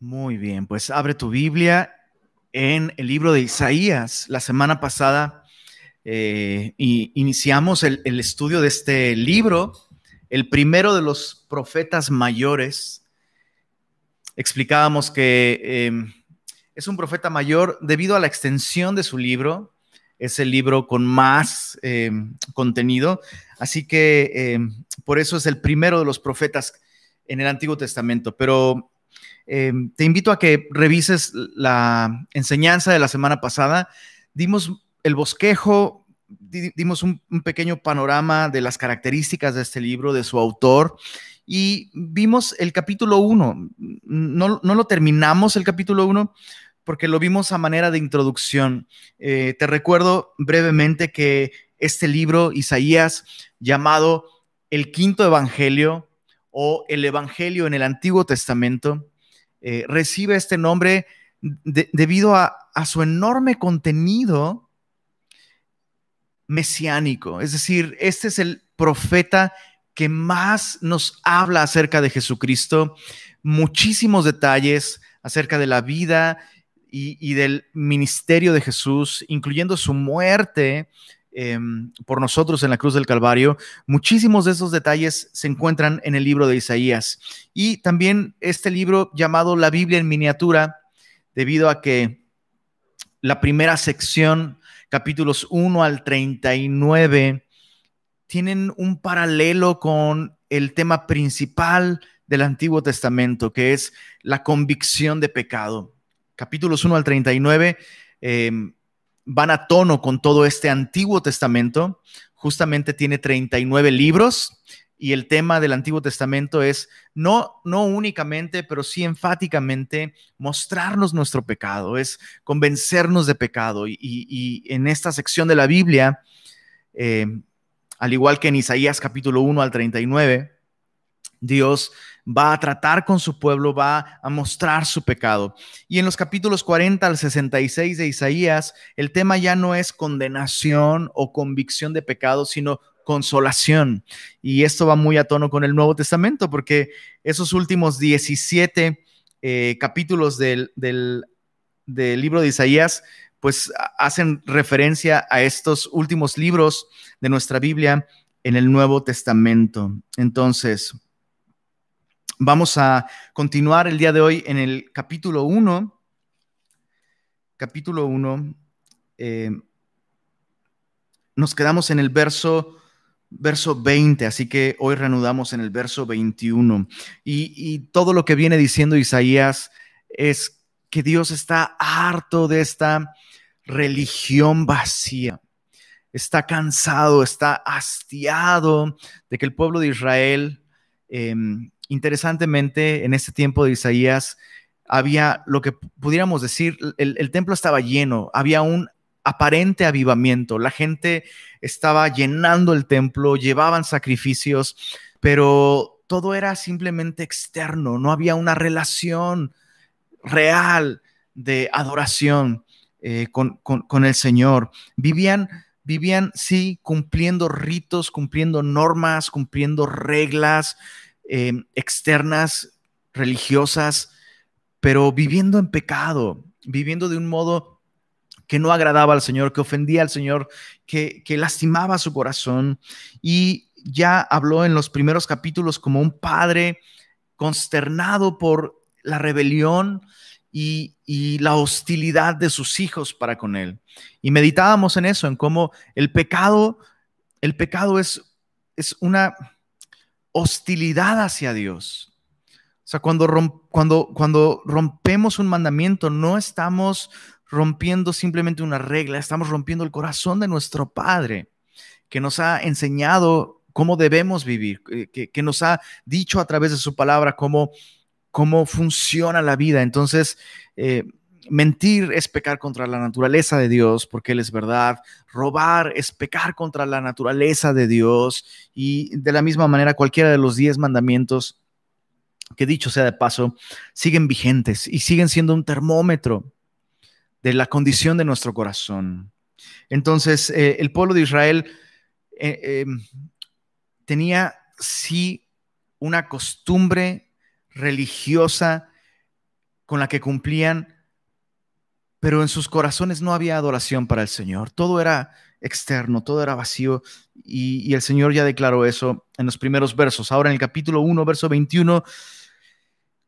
Muy bien, pues abre tu Biblia en el libro de Isaías. La semana pasada eh, iniciamos el, estudio de este libro, el primero de los profetas mayores. Explicábamos que em, es un profeta mayor debido a la extensión de su libro. Es el libro con más em, contenido, así que em, por eso es el primero de los profetas en el Antiguo Testamento. Pero Em, te invito a que revises la enseñanza de la semana pasada. Dimos el bosquejo, dimos un, pequeño panorama de las características de este libro, de su autor, y vimos el capítulo 1. No, lo terminamos el capítulo 1 porque lo vimos a manera de introducción. Eh, te recuerdo brevemente que este libro, Isaías, llamado el quinto evangelio o el evangelio en el Antiguo Testamento, eh, recibe este nombre debido a, su enorme contenido mesiánico. Es decir, este es el profeta que más nos habla acerca de Jesucristo, muchísimos detalles acerca de la vida y, y del ministerio de Jesús, incluyendo su muerte, Em, por nosotros en la cruz del Calvario. Muchísimos de esos detalles se encuentran en el libro de Isaías. Y también este libro llamado La Biblia en miniatura, debido a que la primera sección, capítulos 1 al 39, tienen un paralelo con el tema principal del Antiguo Testamento, que es la convicción de pecado. Capítulos 1 al 39 van a tono con todo este Antiguo Testamento. Justamente tiene 39 libros y el tema del Antiguo Testamento es no, no únicamente, pero sí enfáticamente mostrarnos nuestro pecado, es convencernos de pecado. Y, en esta sección de la Biblia, eh, al igual que en Isaías capítulo 1 al 39, Dios va a tratar con su pueblo, va a mostrar su pecado. Y en los capítulos 40 al 66 de Isaías, el tema ya no es condenación o convicción de pecado, sino consolación. Y esto va muy a tono con el Nuevo Testamento, porque esos últimos 17 eh, capítulos del, del, del libro de Isaías, pues hacen referencia a estos últimos libros de nuestra Biblia en el Nuevo Testamento. Entonces, Vamos a continuar el día de hoy en el capítulo 1. Capítulo 1. Eh, nos quedamos en el verso, verso 20, así que hoy reanudamos en el verso 21. Y, todo lo que viene diciendo Isaías es que Dios está harto de esta religión vacía. Está cansado, está hastiado de que el pueblo de Israel em, interesantemente, en este tiempo de Isaías, había lo que pudiéramos decir, el, templo estaba lleno, había un aparente avivamiento, la gente estaba llenando el templo, llevaban sacrificios, pero todo era simplemente externo, no había una relación real de adoración eh, con, con, el Señor. Vivían, vivían, sí, cumpliendo ritos, cumpliendo normas, cumpliendo reglas, Em, externas, religiosas, pero viviendo en pecado, viviendo de un modo que no agradaba al Señor, que ofendía al Señor, que, que lastimaba su corazón. Y ya habló en los primeros capítulos como un padre consternado por la rebelión y, y, la hostilidad de sus hijos para con él. Y meditábamos en eso, en cómo el pecado, el pecado es, es una hostilidad hacia Dios. O sea, cuando, cuando, cuando rompemos un mandamiento, no estamos rompiendo simplemente una regla, estamos rompiendo el corazón de nuestro Padre, que nos ha enseñado cómo debemos vivir, que, que nos ha dicho a través de su palabra cómo, cómo funciona la vida. Entonces, eh, mentir es pecar contra la naturaleza de Dios, porque Él es verdad. Robar es pecar contra la naturaleza de Dios. Y de la misma manera, cualquiera de los diez mandamientos, que dicho sea de paso, siguen vigentes y siguen siendo un termómetro de la condición de nuestro corazón. Entonces, eh, el pueblo de Israel eh, em, tenía sí una costumbre religiosa con la que cumplían, pero en sus corazones no había adoración para el Señor. Todo era externo, todo era vacío. Y, el Señor ya declaró eso en los primeros versos. Ahora en el capítulo 1, verso 21,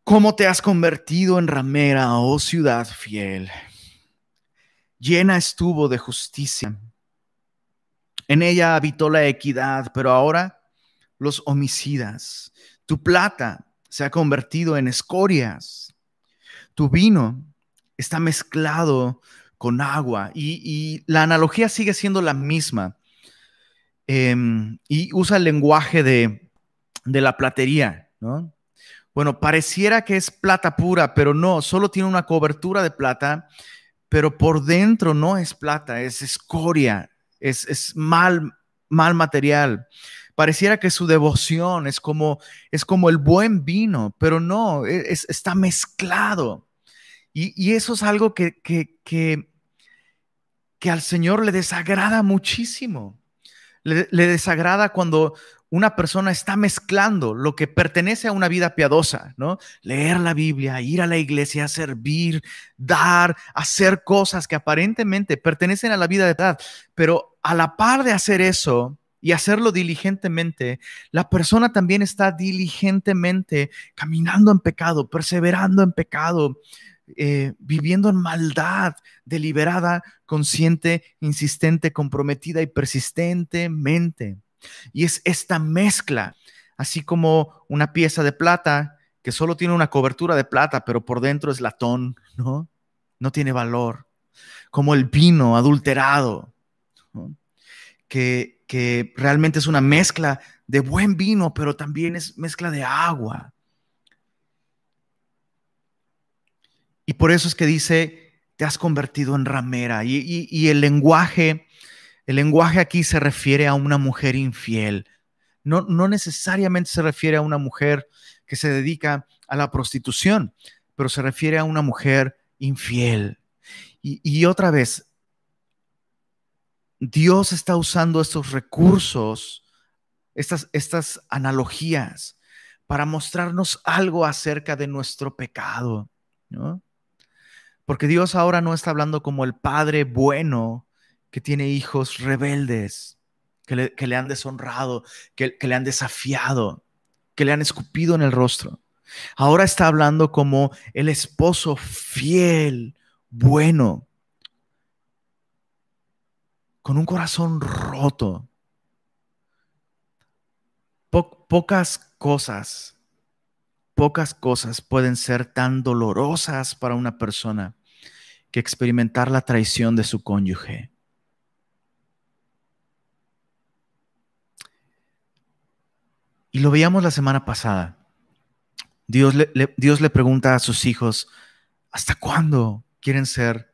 ¿cómo te has convertido en ramera, oh ciudad fiel? Llena estuvo de justicia. En ella habitó la equidad, pero ahora los homicidas. Tu plata se ha convertido en escorias. Tu vino está mezclado con agua y, la analogía sigue siendo la misma. Em, y usa el lenguaje de, de la platería, ¿no? Bueno, pareciera que es plata pura, pero no, solo tiene una cobertura de plata, pero por dentro no es plata, es escoria, es, es mal, mal material. Pareciera que su devoción es como, es como el buen vino, pero no, e, es, está mezclado. Y, eso es algo que, que, que, al Señor le desagrada muchísimo. Le, desagrada cuando una persona está mezclando lo que pertenece a una vida piadosa, ¿no? Leer la Biblia, ir a la iglesia, servir, dar, hacer cosas que aparentemente pertenecen a la vida de edad, pero a la par de hacer eso, y hacerlo diligentemente, la persona también está diligentemente caminando en pecado, perseverando en pecado, eh, viviendo en maldad, deliberada, consciente, insistente, comprometida y persistentemente. Y es esta mezcla, así como una pieza de plata que solo tiene una cobertura de plata, pero por dentro es latón, ¿no? No tiene valor. Como el vino adulterado, que, que realmente es una mezcla de buen vino, pero también es mezcla de agua. Y por eso es que dice, te has convertido en ramera. Y, el lenguaje, el lenguaje aquí se refiere a una mujer infiel. No, no necesariamente se refiere a una mujer que se dedica a la prostitución, pero se refiere a una mujer infiel. Y, otra vez, Dios está usando estos recursos, estas, estas analogías, para mostrarnos algo acerca de nuestro pecado, ¿no? Porque Dios ahora no está hablando como el Padre bueno que tiene hijos rebeldes, que le, han deshonrado, que, le han desafiado, que le han escupido en el rostro. Ahora está hablando como el esposo fiel, bueno, con un corazón roto. pocas cosas Pocas cosas pueden ser tan dolorosas para una persona que experimentar la traición de su cónyuge. Y lo veíamos la semana pasada. Dios le, Dios le pregunta a sus hijos, ¿hasta cuándo quieren ser,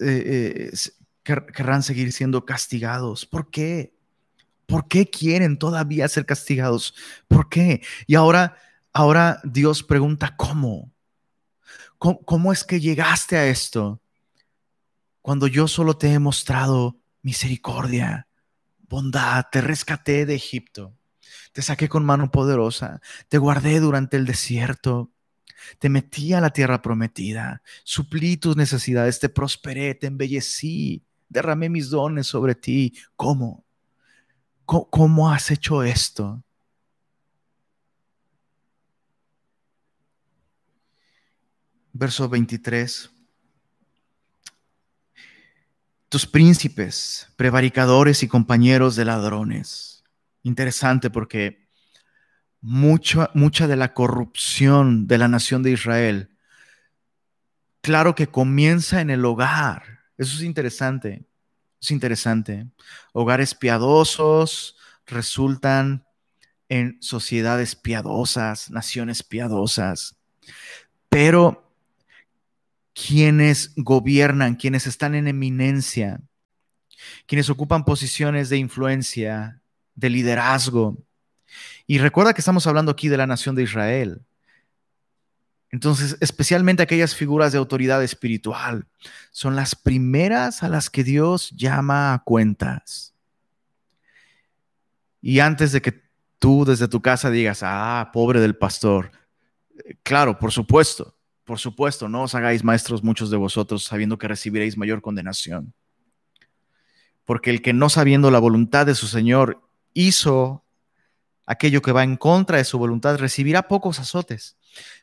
eh, eh, querrán seguir siendo castigados? ¿Por qué? ¿Por qué quieren todavía ser castigados? ¿Por qué? Y ahora Ahora Dios pregunta, ¿cómo? ¿cómo? es que llegaste a esto? Cuando yo solo te he mostrado misericordia, bondad, te rescaté de Egipto, te saqué con mano poderosa, te guardé durante el desierto, te metí a la tierra prometida, suplí tus necesidades, te prosperé, te embellecí, derramé mis dones sobre ti. ¿Cómo? ¿Cómo, has hecho esto? Verso 23. Tus príncipes, prevaricadores y compañeros de ladrones. Interesante porque mucha, mucha de la corrupción de la nación de Israel, claro que comienza en el hogar. Eso es interesante. Es interesante. Hogares piadosos resultan en sociedades piadosas, naciones piadosas. Pero quienes gobiernan, quienes están en eminencia, quienes ocupan posiciones de influencia, de liderazgo. Y recuerda que estamos hablando aquí de la nación de Israel. Entonces, especialmente aquellas figuras de autoridad espiritual son las primeras a las que Dios llama a cuentas. Y antes de que tú desde tu casa digas, ah, pobre del pastor, claro, por supuesto, por supuesto, no os hagáis maestros muchos de vosotros, sabiendo que recibiréis mayor condenación. Porque el que no sabiendo la voluntad de su Señor hizo aquello que va en contra de su voluntad, recibirá pocos azotes.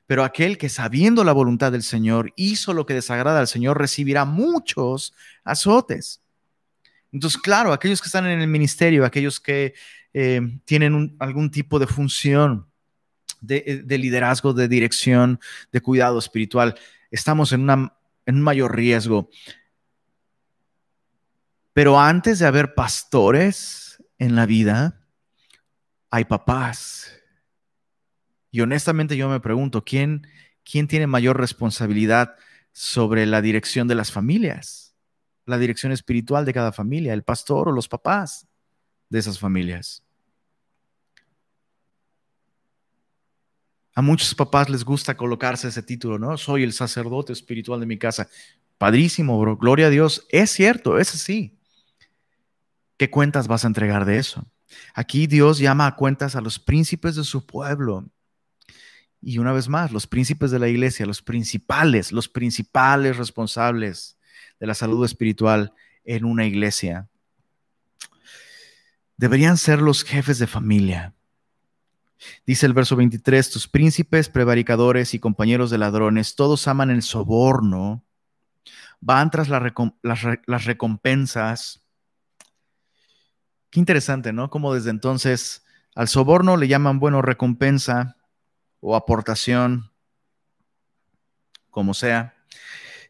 Pero aquel que sabiendo la voluntad del Señor hizo lo que desagrada al Señor, recibirá muchos azotes. Entonces, claro, aquellos que están en el ministerio, aquellos que eh, tienen algún tipo de función, eh, de, liderazgo, de dirección, de cuidado espiritual. Estamos en, una, en un mayor riesgo. Pero antes de haber pastores en la vida, hay papás. Y honestamente yo me pregunto, ¿quién, quién tiene mayor responsabilidad sobre la dirección de las familias? La dirección espiritual de cada familia, el pastor o los papás de esas familias. A muchos papás les gusta colocarse ese título, ¿no? Soy el sacerdote espiritual de mi casa. Padrísimo, bro. Gloria a Dios. Es cierto, es así. ¿Qué cuentas vas a entregar de eso? Aquí Dios llama a cuentas a los príncipes de su pueblo. Y una vez más, los príncipes de la iglesia, los principales, los principales responsables de la salud espiritual en una iglesia, deberían ser los jefes de familia Dice el verso 23, tus príncipes, prevaricadores y compañeros de ladrones, todos aman el soborno, van tras las, recompensas. Qué interesante, ¿no? Como desde entonces al soborno le llaman, bueno, recompensa o aportación, como sea.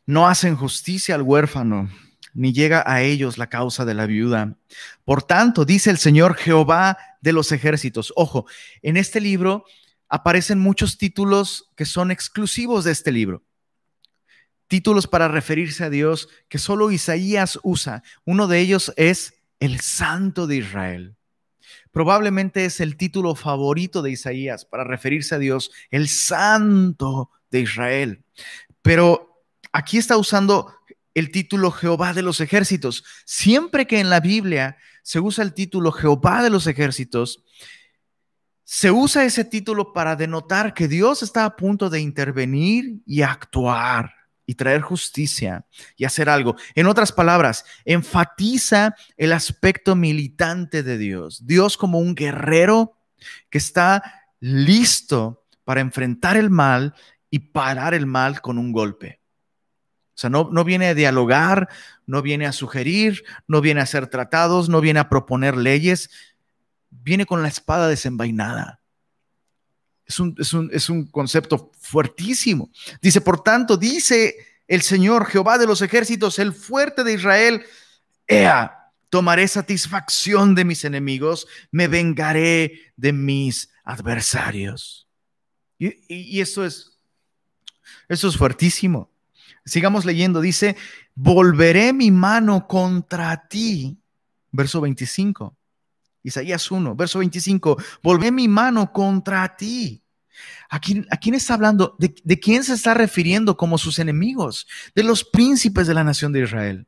No hacen justicia al huérfano, ni llega a ellos la causa de la viuda. Por tanto, dice el Señor Jehová de los ejércitos. Ojo, en este libro aparecen muchos títulos que son exclusivos de este libro. Títulos para referirse a Dios que solo Isaías usa. Uno de ellos es el Santo de Israel. Probablemente es el título favorito de Isaías para referirse a Dios, el Santo de Israel. Pero aquí está usando el título Jehová de los ejércitos. Siempre que en la Biblia se usa el título Jehová de los ejércitos, se usa ese título para denotar que Dios está a punto de intervenir y actuar y traer justicia y hacer algo. En otras palabras, enfatiza el aspecto militante de Dios. Dios como un guerrero que está listo para enfrentar el mal y parar el mal con un golpe. Sea, no, no viene a dialogar, no viene a sugerir, no viene a hacer tratados, no viene a proponer leyes, viene con la espada desenvainada. Es un, es un, es un concepto fuertísimo. Dice, por tanto, dice el Señor Jehová de los ejércitos, el fuerte de Israel, Ea, tomaré satisfacción de mis enemigos, me vengaré de mis adversarios. Y, y, esto es, eso es fuertísimo. Sigamos leyendo, dice, volveré mi mano contra ti. Verso 25. Isaías 1, verso 25. Volveré mi mano contra ti. ¿A quién, está hablando? ¿De, ¿De quién se está refiriendo como sus enemigos? De los príncipes de la nación de Israel.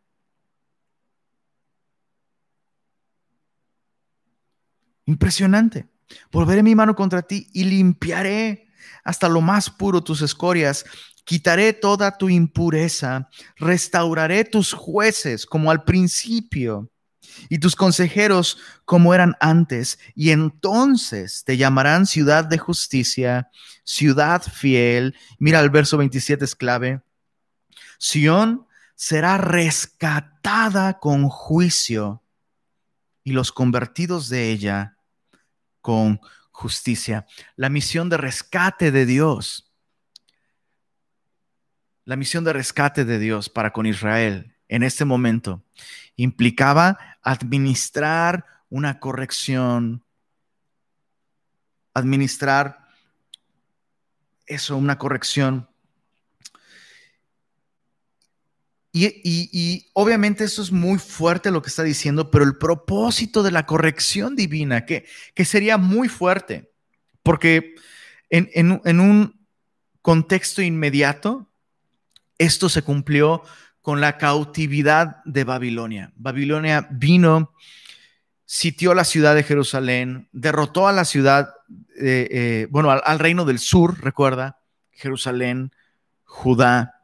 Impresionante. Volveré mi mano contra ti y limpiaré hasta lo más puro tus escorias Quitaré toda tu impureza, restauraré tus jueces como al principio y tus consejeros como eran antes, y entonces te llamarán ciudad de justicia, ciudad fiel. Mira, el verso 27 es clave. Sión será rescatada con juicio y los convertidos de ella con justicia. La misión de rescate de Dios la misión de rescate de Dios para con Israel en este momento implicaba administrar una corrección, administrar eso, una corrección. Y, obviamente eso es muy fuerte lo que está diciendo, pero el propósito de la corrección divina, que, que sería muy fuerte, porque en, en un contexto inmediato, esto se cumplió con la cautividad de Babilonia. Babilonia vino, sitió la ciudad de Jerusalén, derrotó a la ciudad, eh, eh, bueno, al, reino del sur, recuerda, Jerusalén, Judá.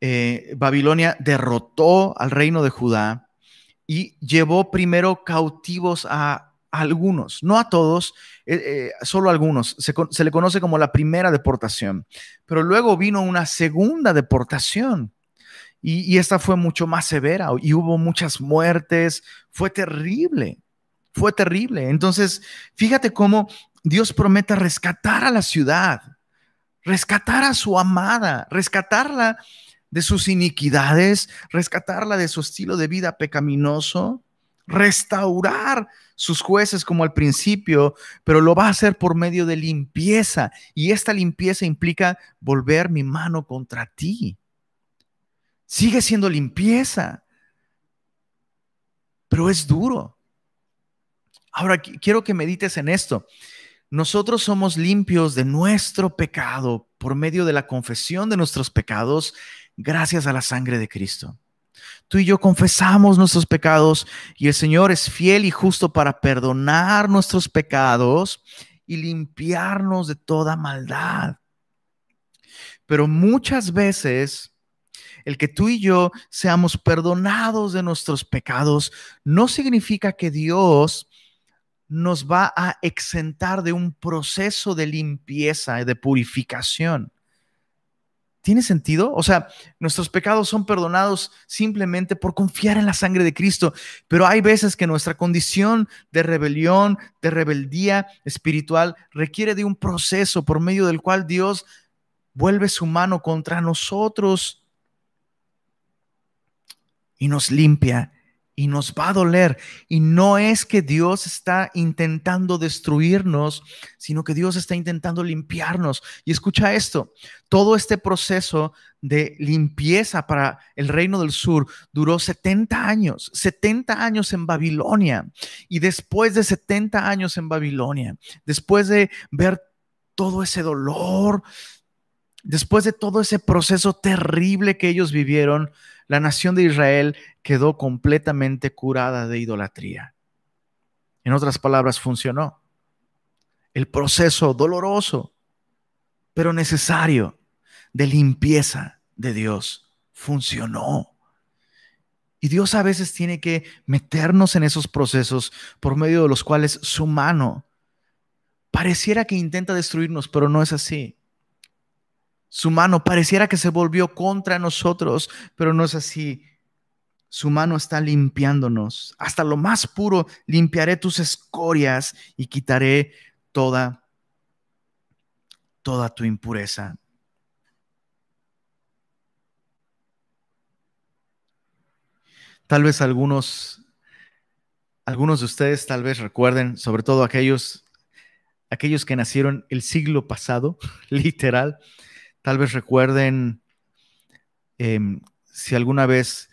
Eh, Babilonia derrotó al reino de Judá y llevó primero cautivos a algunos, no a todos, eh, eh, solo a algunos. Se, se, le conoce como la primera deportación, pero luego vino una segunda deportación y, y, esta fue mucho más severa y hubo muchas muertes, fue terrible, fue terrible. Entonces, fíjate cómo Dios promete rescatar a la ciudad, rescatar a su amada, rescatarla de sus iniquidades, rescatarla de su estilo de vida pecaminoso, restaurar sus jueces como al principio, pero lo va a hacer por medio de limpieza. Y esta limpieza implica volver mi mano contra ti. Sigue siendo limpieza, pero es duro. Ahora quiero que medites en esto. Nosotros somos limpios de nuestro pecado por medio de la confesión de nuestros pecados gracias a la sangre de Cristo. Tú y yo confesamos nuestros pecados y el Señor es fiel y justo para perdonar nuestros pecados y limpiarnos de toda maldad. Pero muchas veces el que tú y yo seamos perdonados de nuestros pecados no significa que Dios nos va a exentar de un proceso de limpieza y de purificación. ¿Tiene sentido? O sea, nuestros pecados son perdonados simplemente por confiar en la sangre de Cristo, pero hay veces que nuestra condición de rebelión, de rebeldía espiritual, requiere de un proceso por medio del cual Dios vuelve su mano contra nosotros y nos limpia y nos va a doler. Y no es que Dios está intentando destruirnos, sino que Dios está intentando limpiarnos. Y escucha esto, todo este proceso de limpieza para el reino del sur duró 70 años, 70 años en Babilonia. Y después de 70 años en Babilonia, después de ver todo ese dolor, después de todo ese proceso terrible que ellos vivieron, la nación de Israel quedó completamente curada de idolatría. En otras palabras, funcionó. El proceso doloroso, pero necesario de limpieza de Dios funcionó. Y Dios a veces tiene que meternos en esos procesos por medio de los cuales su mano pareciera que intenta destruirnos, pero no es así. Su mano pareciera que se volvió contra nosotros, pero no es así. Su mano está limpiándonos. Hasta lo más puro limpiaré tus escorias y quitaré toda toda tu impureza. Tal vez algunos algunos de ustedes tal vez recuerden, sobre todo aquellos aquellos que nacieron el siglo pasado, literal, Tal vez recuerden em, si alguna vez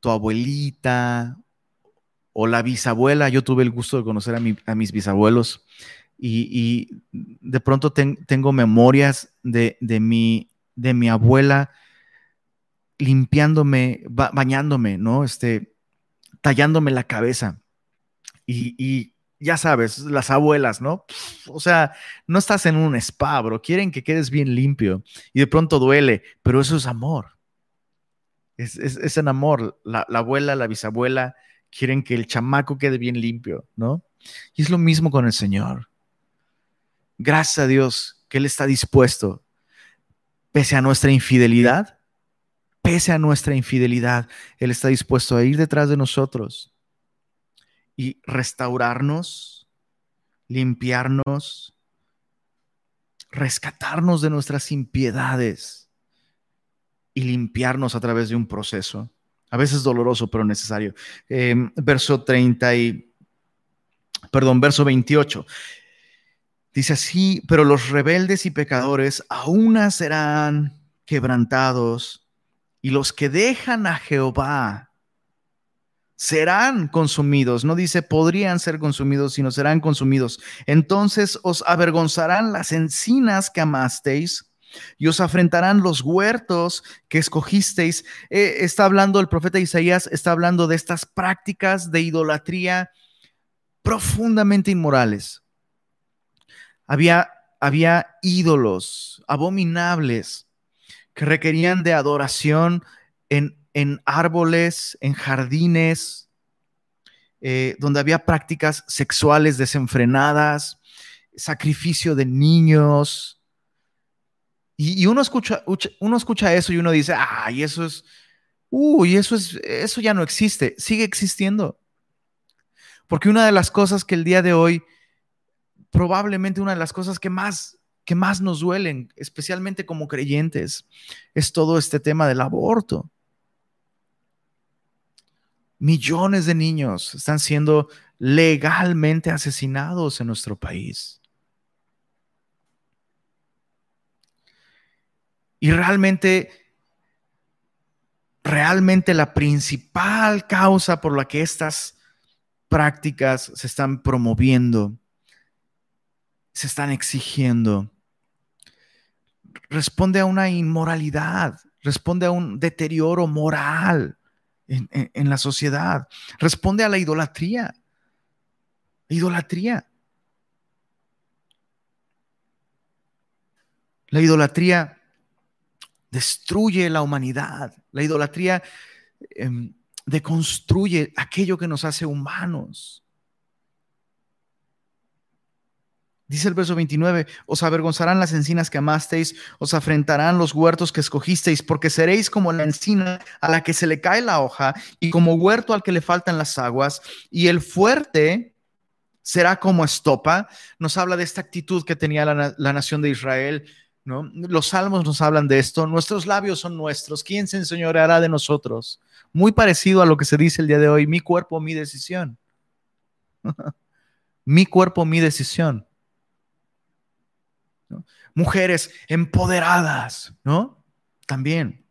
tu abuelita o la bisabuela, yo tuve el gusto de conocer a, mis bisabuelos y, de pronto tengo memorias de, mi, de mi abuela limpiándome, bañándome, ¿no? Este, tallándome la cabeza. y, ya sabes, las abuelas, ¿no? O sea, no estás en un spa, bro. Quieren que quedes bien limpio y de pronto duele, pero eso es amor. Es, es, en amor. La, la, abuela, la bisabuela quieren que el chamaco quede bien limpio, ¿no? Y es lo mismo con el Señor. Gracias a Dios que Él está dispuesto, pese a nuestra infidelidad, pese a nuestra infidelidad, Él está dispuesto a ir detrás de nosotros y restaurarnos, limpiarnos, rescatarnos de nuestras impiedades y limpiarnos a través de un proceso, a veces doloroso, pero necesario. Em, verso 30 y, perdón, verso 28. Dice así, pero los rebeldes y pecadores aún serán quebrantados y los que dejan a Jehová serán consumidos. No dice podrían ser consumidos, sino serán consumidos. Entonces os avergonzarán las encinas que amasteis y os afrentarán los huertos que escogisteis. Eh, está hablando el profeta Isaías, está hablando de estas prácticas de idolatría profundamente inmorales. Había, había ídolos abominables que requerían de adoración en, en árboles, en jardines, eh, donde había prácticas sexuales desenfrenadas, sacrificio de niños. Y, uno, escucha, uno escucha eso y uno dice, ay, eso es, uy, eso, es, eso ya no existe, sigue existiendo. Porque una de las cosas que el día de hoy, probablemente una de las cosas que más que más nos duelen, especialmente como creyentes, es todo este tema del aborto. Millones de niños están siendo legalmente asesinados en nuestro país. Y realmente, realmente la principal causa por la que estas prácticas se están promoviendo, se están exigiendo, responde a una inmoralidad, responde a un deterioro moral en, la sociedad, responde a la idolatría. idolatría. La idolatría destruye la humanidad. La idolatría em, deconstruye aquello que nos hace humanos. Dice el verso 29, os avergonzarán las encinas que amasteis, os afrentarán los huertos que escogisteis, porque seréis como la encina a la que se le cae la hoja y como huerto al que le faltan las aguas, y el fuerte será como estopa. Nos habla de esta actitud que tenía la, nación de Israel. ¿no? Los salmos nos hablan de esto. Nuestros labios son nuestros. ¿Quién se enseñoreará de nosotros? Muy parecido a lo que se dice el día de hoy, mi cuerpo, mi decisión. mi cuerpo, mi decisión. Mujeres empoderadas, ¿no? También.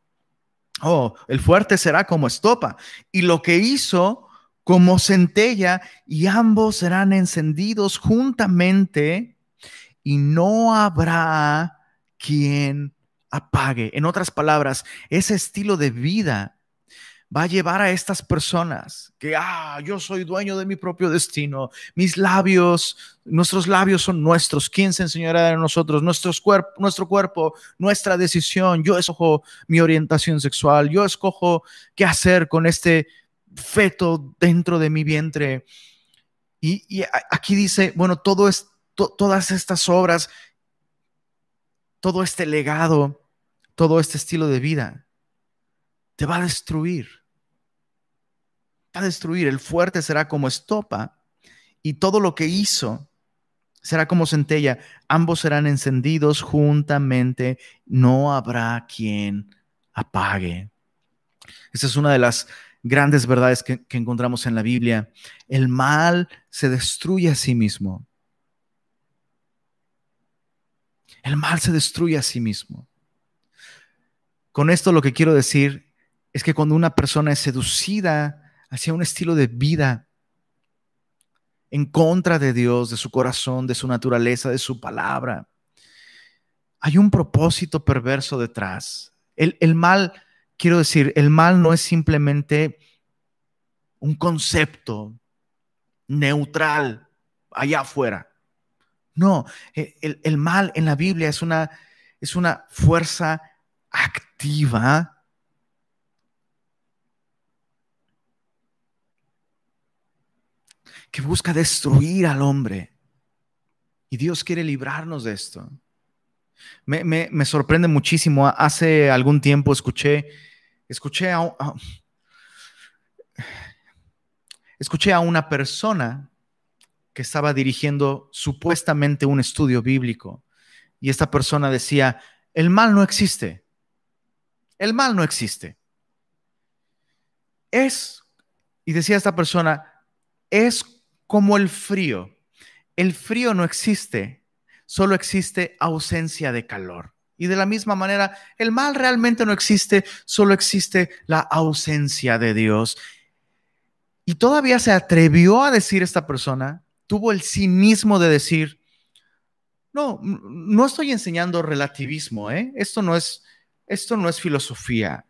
Oh, el fuerte será como estopa. Y lo que hizo como centella, y ambos serán encendidos juntamente, y no habrá quien apague. En otras palabras, ese estilo de vida va a llevar a estas personas que, ah, yo soy dueño de mi propio destino, mis labios, nuestros labios son nuestros, ¿quién se enseñará de nosotros? Nuestros cuerp nuestro cuerpo, nuestra decisión, yo escojo mi orientación sexual, yo escojo qué hacer con este feto dentro de mi vientre. Y, aquí dice, bueno, todas estas obras, todo este legado, todo este estilo de vida te va a destruir. Va a destruir. El fuerte será como estopa y todo lo que hizo será como centella. Ambos serán encendidos juntamente. No habrá quien apague. Esa es una de las grandes verdades que, que encontramos en la Biblia. El mal se destruye a sí mismo. El mal se destruye a sí mismo. Con esto lo que quiero decir es que cuando una persona es seducida hacia un estilo de vida en contra de Dios, de su corazón, de su naturaleza, de su palabra, hay un propósito perverso detrás. El, mal, quiero decir, el mal no es simplemente un concepto neutral allá afuera. No, el, el, mal en la Biblia es una, es una fuerza activa que busca destruir al hombre. Y Dios quiere librarnos de esto. Me, sorprende muchísimo. Hace algún tiempo escuché, escuché a, escuché a una persona que estaba dirigiendo supuestamente un estudio bíblico. Y esta persona decía, el mal no existe. El mal no existe. Es, y decía esta persona, es como el frío. El frío no existe, solo existe ausencia de calor. Y de la misma manera, el mal realmente no existe, solo existe la ausencia de Dios. Y todavía se atrevió a decir esta persona, tuvo el cinismo de decir, no, no estoy enseñando relativismo, ¿eh? esto, no es, esto no es filosofía,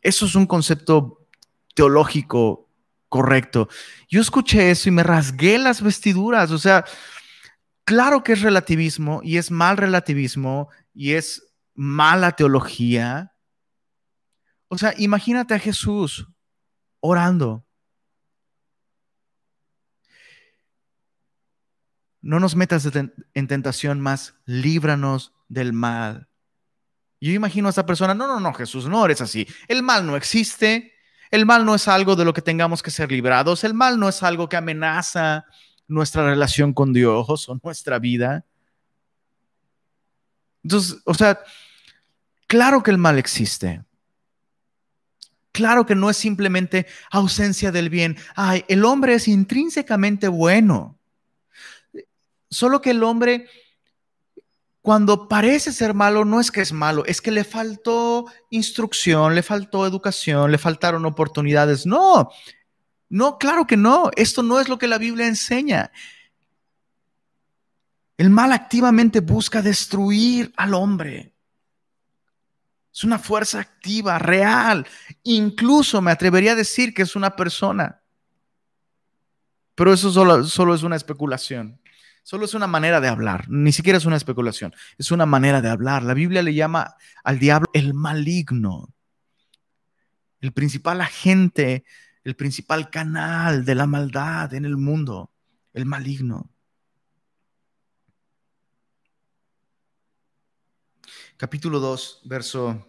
eso es un concepto teológico correcto. Yo escuché eso y me rasgué las vestiduras. O sea, claro que es relativismo y es mal relativismo y es mala teología. O sea, imagínate a Jesús orando. No nos metas en tentación más, líbranos del mal. Yo imagino a esa persona, no, no, no, Jesús, no eres así. El mal no existe. El mal no es algo de lo que tengamos que ser librados. El mal no es algo que amenaza nuestra relación con Dios o nuestra vida. Entonces, o sea, claro que el mal existe. Claro que no es simplemente ausencia del bien. Ay, el hombre es intrínsecamente bueno. Solo que el hombre, cuando parece ser malo, no es que es malo, es que le faltó instrucción, le faltó educación, le faltaron oportunidades. No, no, claro que no. Esto no es lo que la Biblia enseña. El mal activamente busca destruir al hombre. Es una fuerza activa, real. Incluso me atrevería a decir que es una persona. Pero eso solo, es una especulación. Solo es una manera de hablar, ni siquiera es una especulación, es una manera de hablar. La Biblia le llama al diablo el maligno, el principal agente, el principal canal de la maldad en el mundo, el maligno. Capítulo 2, verso,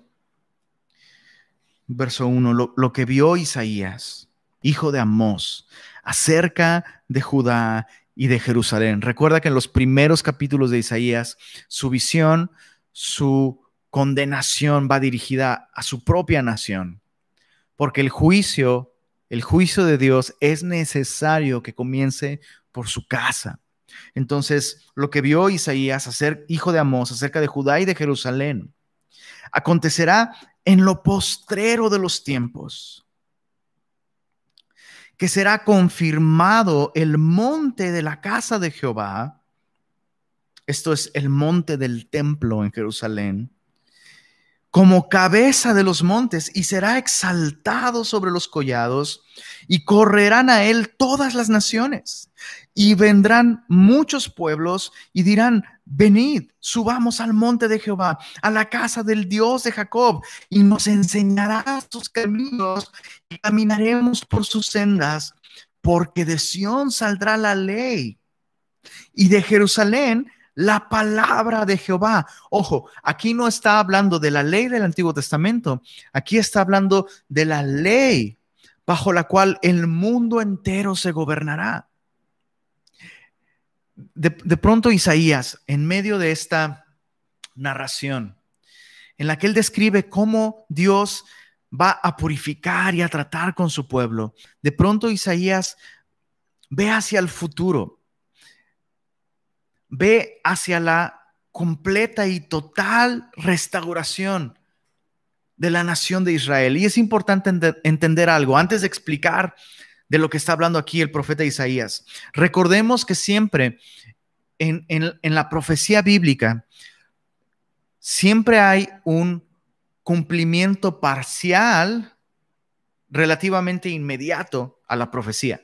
verso 1, lo, lo que vio Isaías, hijo de Amós, acerca de Judá y de Jerusalén. Recuerda que en los primeros capítulos de Isaías, su visión, su condenación va dirigida a su propia nación, porque el juicio, el juicio de Dios es necesario que comience por su casa. Entonces, lo que vio Isaías, hacer hijo de Amós, acerca de Judá y de Jerusalén, acontecerá en lo postrero de los tiempos que será confirmado el monte de la casa de Jehová. Esto es el monte del templo en Jerusalén como cabeza de los montes y será exaltado sobre los collados y correrán a él todas las naciones y vendrán muchos pueblos y dirán, venid, subamos al monte de Jehová, a la casa del Dios de Jacob y nos enseñará sus caminos y caminaremos por sus sendas, porque de Sión saldrá la ley y de Jerusalén la palabra de Jehová. Ojo, aquí no está hablando de la ley del Antiguo Testamento, aquí está hablando de la ley bajo la cual el mundo entero se gobernará. De, pronto Isaías, en medio de esta narración, en la que él describe cómo Dios va a purificar y a tratar con su pueblo, de pronto Isaías ve hacia el futuro ve hacia la completa y total restauración de la nación de Israel. Y es importante entender algo antes de explicar de lo que está hablando aquí el profeta Isaías. Recordemos que siempre en, en la profecía bíblica, siempre hay un cumplimiento parcial relativamente inmediato a la profecía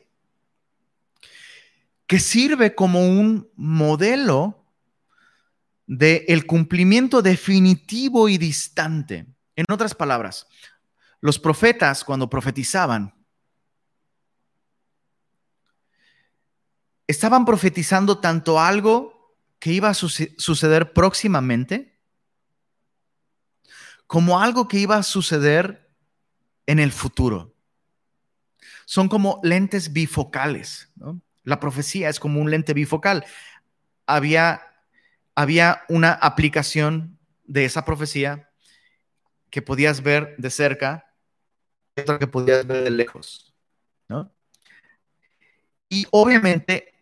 que sirve como un modelo del el cumplimiento definitivo y distante. En otras palabras, los profetas cuando profetizaban, estaban profetizando tanto algo que iba a suceder próximamente, como algo que iba a suceder en el futuro. Son como lentes bifocales. La profecía es como un lente bifocal. Había, había una aplicación de esa profecía que podías ver de cerca y otra que podías ver de lejos. Y obviamente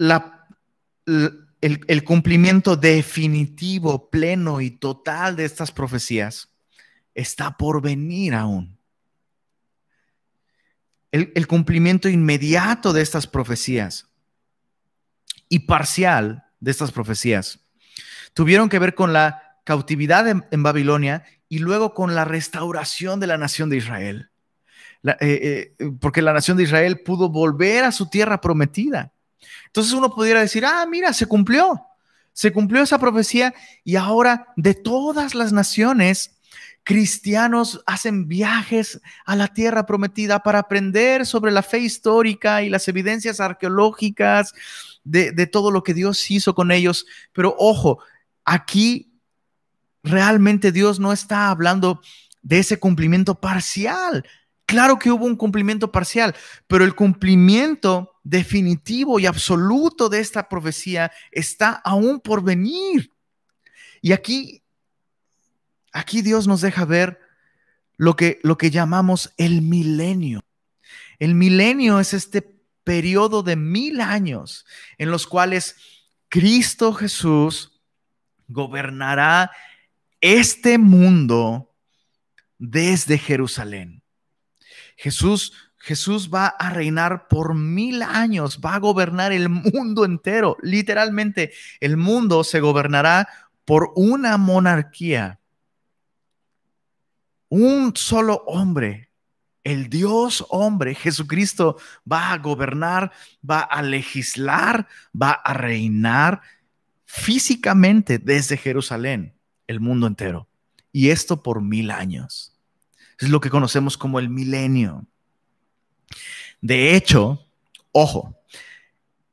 la, el, cumplimiento definitivo, pleno y total de estas profecías está por venir aún el, cumplimiento inmediato de estas profecías y parcial de estas profecías tuvieron que ver con la cautividad en, Babilonia y luego con la restauración de la nación de Israel. Eh, eh, porque la nación de Israel pudo volver a su tierra prometida. Entonces uno pudiera decir, ah, mira, se cumplió. Se cumplió esa profecía y ahora de todas las naciones, cristianos hacen viajes a la tierra prometida para aprender sobre la fe histórica y las evidencias arqueológicas de, de todo lo que Dios hizo con ellos. Pero ojo, aquí realmente Dios no está hablando de ese cumplimiento parcial. Claro que hubo un cumplimiento parcial, pero el cumplimiento definitivo y absoluto de esta profecía está aún por venir. Y aquí, aquí Dios nos deja ver lo que, lo que llamamos el milenio. El milenio es este periodo de mil años en los cuales Cristo Jesús gobernará este mundo desde Jerusalén. Jesús, Jesús va a reinar por mil años, va a gobernar el mundo entero. Literalmente, el mundo se gobernará por una monarquía. Un solo hombre, el Dios hombre, Jesucristo, va a gobernar, va a legislar, va a reinar físicamente desde Jerusalén el mundo entero. Y esto por mil años. Es lo que conocemos como el milenio. De hecho, ojo,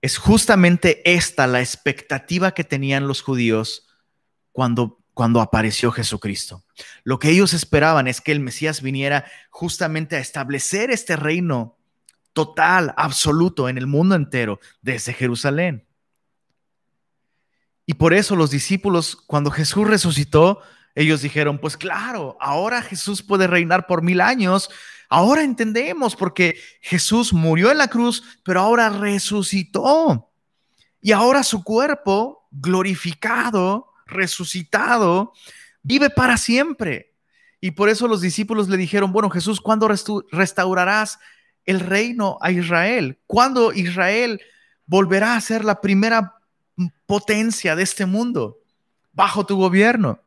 es justamente esta la expectativa que tenían los judíos cuando, cuando apareció Jesucristo. Lo que ellos esperaban es que el Mesías viniera justamente a establecer este reino total, absoluto en el mundo entero, desde Jerusalén. Y por eso los discípulos, cuando Jesús resucitó, ellos dijeron, pues claro, ahora Jesús puede reinar por mil años. Ahora entendemos porque Jesús murió en la cruz, pero ahora resucitó. Y ahora su cuerpo glorificado, resucitado, vive para siempre. Y por eso los discípulos le dijeron, bueno, Jesús, ¿cuándo restaurarás el reino a Israel? ¿Cuándo Israel volverá a ser la primera potencia de este mundo bajo tu gobierno.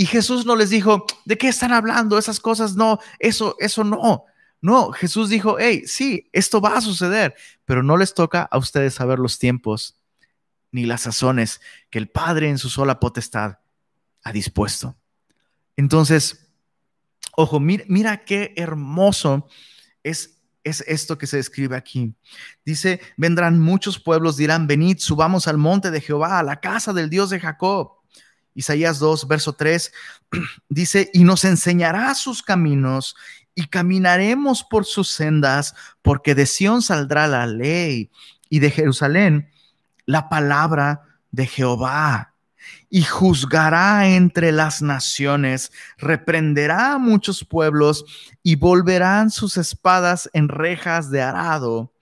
Y Jesús no les dijo, ¿de qué están hablando? Esas cosas no, eso, eso no. No, Jesús dijo, hey, sí, esto va a suceder, pero no les toca a ustedes saber los tiempos ni las sazones que el Padre en su sola potestad ha dispuesto. Entonces, ojo, mira, mira qué hermoso es es esto que se escribe aquí. Dice, vendrán muchos pueblos, dirán, venid, subamos al monte de Jehová, a la casa del Dios de Jacob. Isaías 2, verso 3, dice, y nos enseñará sus caminos y caminaremos por sus sendas, porque de Sión saldrá la ley y de Jerusalén la palabra de Jehová. Y juzgará entre las naciones, reprenderá a muchos pueblos y volverán sus espadas en rejas de arado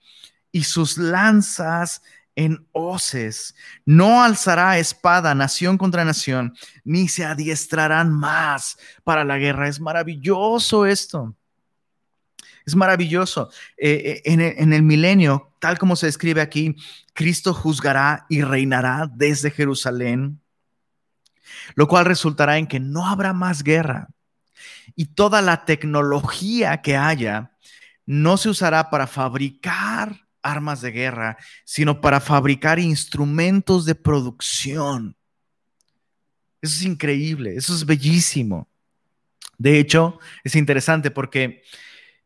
y sus lanzas en hoces. No alzará espada nación contra nación, ni se adiestrarán más para la guerra. Es maravilloso esto. Es maravilloso. Eh, eh, en, en el milenio, tal como se escribe aquí, Cristo juzgará y reinará desde Jerusalén lo cual resultará en que no habrá más guerra y toda la tecnología que haya no se usará para fabricar armas de guerra, sino para fabricar instrumentos de producción. Eso es increíble, eso es bellísimo. De hecho, es interesante porque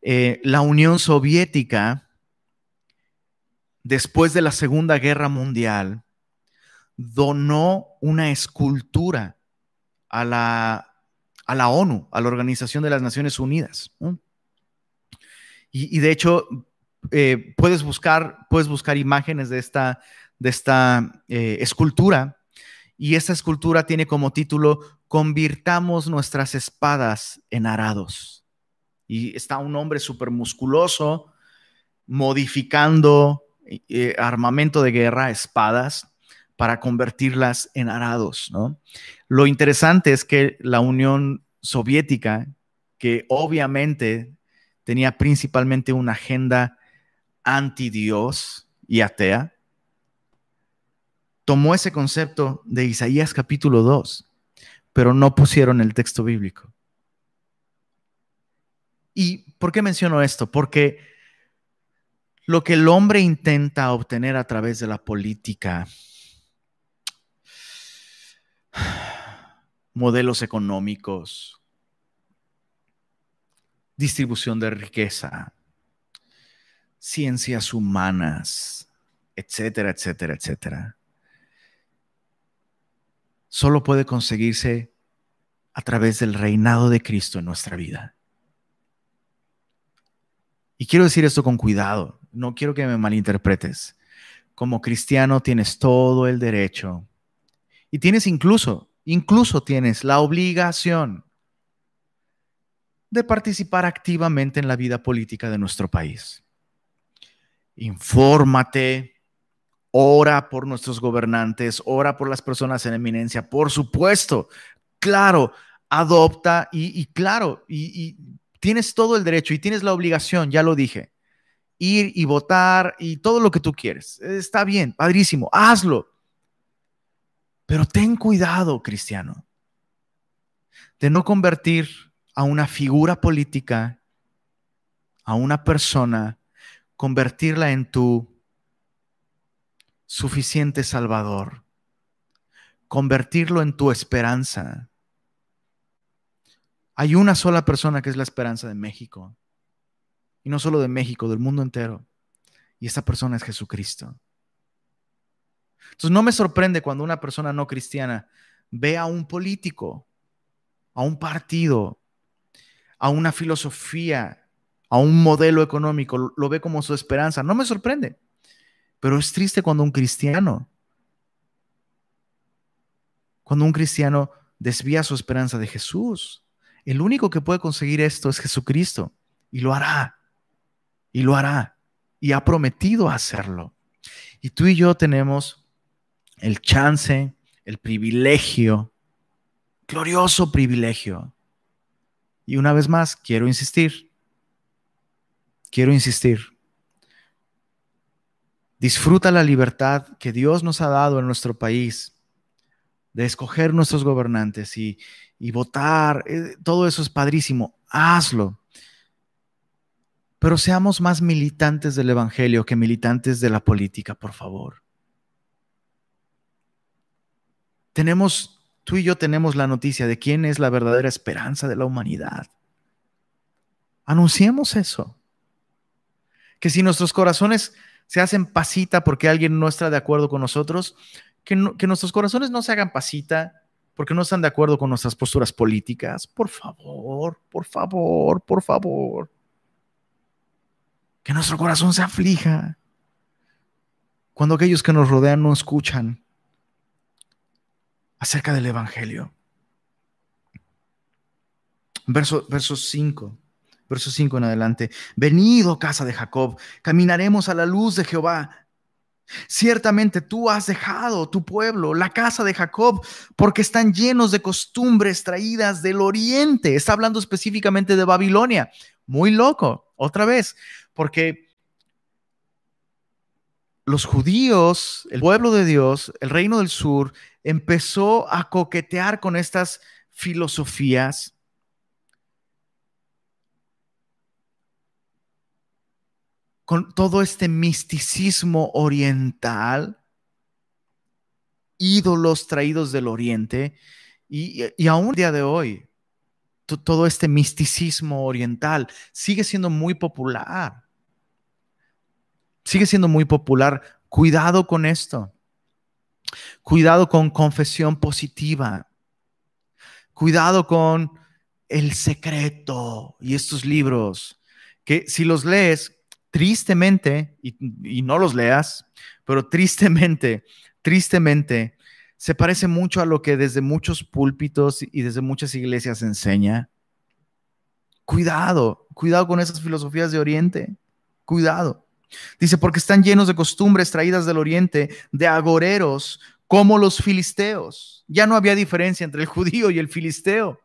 eh, la Unión Soviética, después de la Segunda Guerra Mundial, donó una escultura a la, a la ONU, a la Organización de las Naciones Unidas. Y, de hecho, eh, puedes, buscar, puedes buscar imágenes de esta, de esta eh, escultura. Y esta escultura tiene como título Convirtamos nuestras espadas en arados. Y está un hombre súper musculoso modificando eh, armamento de guerra, espadas, para convertirlas en arados. ¿no? Lo interesante es que la Unión Soviética, que obviamente tenía principalmente una agenda anti-Dios y atea, tomó ese concepto de Isaías capítulo 2, pero no pusieron el texto bíblico. ¿Y por qué menciono esto? Porque lo que el hombre intenta obtener a través de la política, modelos económicos, distribución de riqueza, ciencias humanas, etcétera, etcétera, etcétera. Solo puede conseguirse a través del reinado de Cristo en nuestra vida. Y quiero decir esto con cuidado, no quiero que me malinterpretes. Como cristiano tienes todo el derecho y tienes incluso, incluso tienes la obligación de participar activamente en la vida política de nuestro país. Infórmate, ora por nuestros gobernantes, ora por las personas en eminencia, por supuesto, claro, adopta y, claro, y tienes todo el derecho y tienes la obligación, ya lo dije, ir y votar y todo lo que tú quieres. Está bien, padrísimo, hazlo. Pero ten cuidado, cristiano, de no convertir a una figura política, a una persona, convertirla en tu suficiente salvador, convertirlo en tu esperanza. Hay una sola persona que es la esperanza de México, y no solo de México, del mundo entero, y esa persona es Jesucristo. Entonces no me sorprende cuando una persona no cristiana ve a un político, a un partido, a una filosofía, a un modelo económico, lo ve como su esperanza. No me sorprende. Pero es triste cuando un cristiano, cuando un cristiano desvía su esperanza de Jesús. El único que puede conseguir esto es Jesucristo. Y lo hará. Y lo hará. Y ha prometido hacerlo. Y tú y yo tenemos el chance, el privilegio, glorioso privilegio. Y una vez más, quiero insistir, quiero insistir. Disfruta la libertad que Dios nos ha dado en nuestro país de escoger nuestros gobernantes y, votar. Eh, todo eso es padrísimo. Hazlo. Pero seamos más militantes del Evangelio que militantes de la política, por favor. tenemos, tú y yo tenemos la noticia de quién es la verdadera esperanza de la humanidad. Anunciemos eso. Que si nuestros corazones se hacen pasita porque alguien no está de acuerdo con nosotros, que, nuestros corazones no se hagan pasita porque no están de acuerdo con nuestras posturas políticas. Por favor, por favor, por favor. Que nuestro corazón se aflija cuando aquellos que nos rodean no escuchan acerca del Evangelio. Verso, verso 5, verso 5 en adelante. Venido, casa de Jacob, caminaremos a la luz de Jehová. Ciertamente tú has dejado tu pueblo, la casa de Jacob, porque están llenos de costumbres traídas del oriente. Está hablando específicamente de Babilonia. Muy loco, otra vez, porque los judíos, el pueblo de Dios, el reino del sur, empezó a coquetear con estas filosofías. Con todo este misticismo oriental, ídolos traídos del oriente, y, y aún el día de hoy, todo este misticismo oriental sigue siendo muy popular. Sigue siendo muy popular. Cuidado con esto. Cuidado con confesión positiva. Cuidado con el secreto y estos libros que si los lees, tristemente, y, no los leas, pero tristemente, tristemente, se parece mucho a lo que desde muchos púlpitos y desde muchas iglesias enseña. Cuidado, cuidado con esas filosofías de Oriente. Cuidado. Dice, porque están llenos de costumbres traídas del oriente, de agoreros, como los filisteos. Ya no había diferencia entre el judío y el filisteo.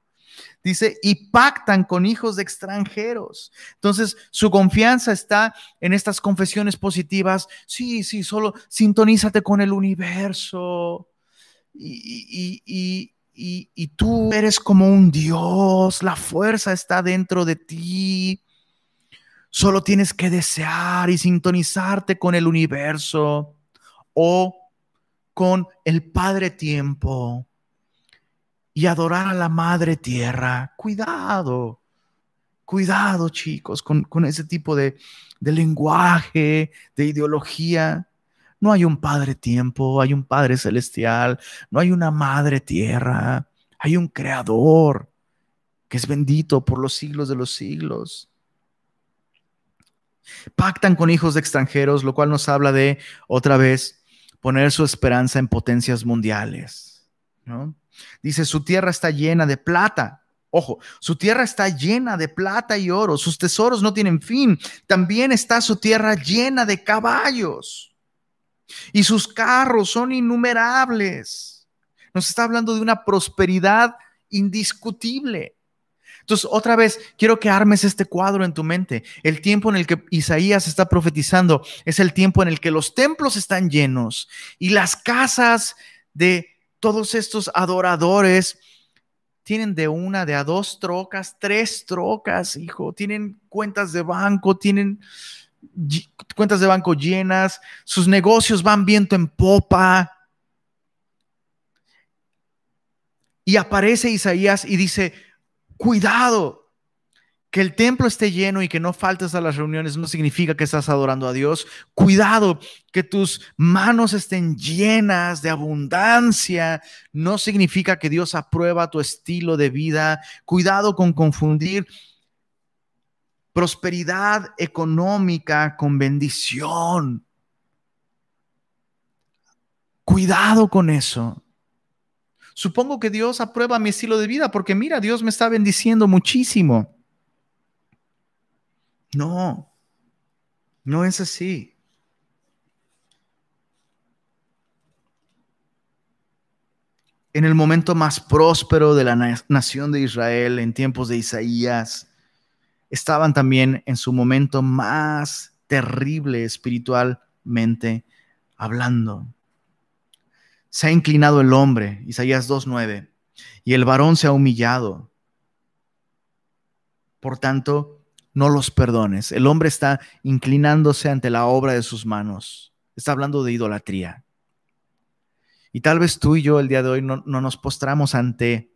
Dice, y pactan con hijos de extranjeros. Entonces, su confianza está en estas confesiones positivas. Sí, sí, solo sintonízate con el universo. Y, y, y, tú eres como un Dios, la fuerza está dentro de ti. Solo tienes que desear y sintonizarte con el universo o con el Padre Tiempo y adorar a la madre tierra. Cuidado, cuidado chicos con, ese tipo de, de lenguaje, de ideología. No hay un Padre tiempo, hay un Padre celestial, no hay una Madre tierra, hay un Creador que es bendito por los siglos de los siglos. Pactan con hijos de extranjeros, lo cual nos habla de, otra vez, poner su esperanza en potencias mundiales. Dice, su tierra está llena de plata. Ojo, su tierra está llena de plata y oro, sus tesoros no tienen fin. También está su tierra llena de caballos y sus carros son innumerables. Nos está hablando de una prosperidad indiscutible. Entonces, otra vez, quiero que armes este cuadro en tu mente. El tiempo en el que Isaías está profetizando es el tiempo en el que los templos están llenos y las casas de todos estos adoradores tienen de una, de a dos trocas, tres trocas, hijo, tienen cuentas de banco, tienen cuentas de banco llenas, sus negocios van viento en popa. Y aparece Isaías y dice, Cuidado, que el templo esté lleno y que no faltes a las reuniones no significa que estás adorando a Dios. Cuidado, que tus manos estén llenas de abundancia no significa que Dios aprueba tu estilo de vida. Cuidado con confundir prosperidad económica con bendición. Cuidado con eso. Supongo que Dios aprueba mi estilo de vida porque mira, Dios me está bendiciendo muchísimo. No, no es así. En el momento más próspero de la nación de Israel, en tiempos de Isaías, estaban también en su momento más terrible espiritualmente hablando se ha inclinado el hombre, Isaías 2.9, y el varón se ha humillado. Por tanto, no los perdones. El hombre está inclinándose ante la obra de sus manos. Está hablando de idolatría. Y tal vez tú y yo el día de hoy no, no nos postramos ante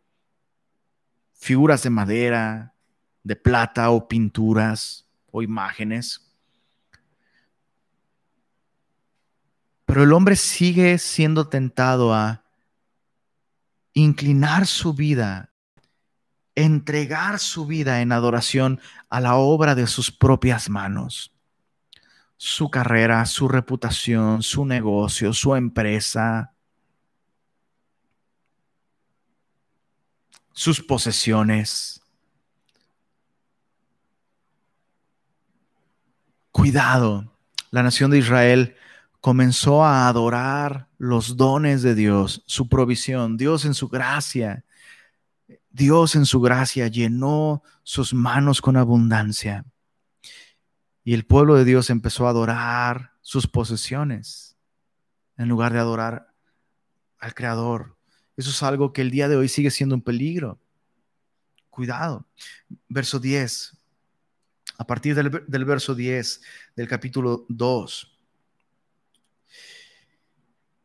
figuras de madera, de plata o pinturas o imágenes Pero el hombre sigue siendo tentado a inclinar su vida, entregar su vida en adoración a la obra de sus propias manos. Su carrera, su reputación, su negocio, su empresa, sus posesiones. Cuidado, la nación de Israel comenzó a adorar los dones de Dios, su provisión, Dios en su gracia. Dios en su gracia llenó sus manos con abundancia. Y el pueblo de Dios empezó a adorar sus posesiones en lugar de adorar al Creador. Eso es algo que el día de hoy sigue siendo un peligro. Cuidado. Verso 10. A partir del, del verso 10 del capítulo 2.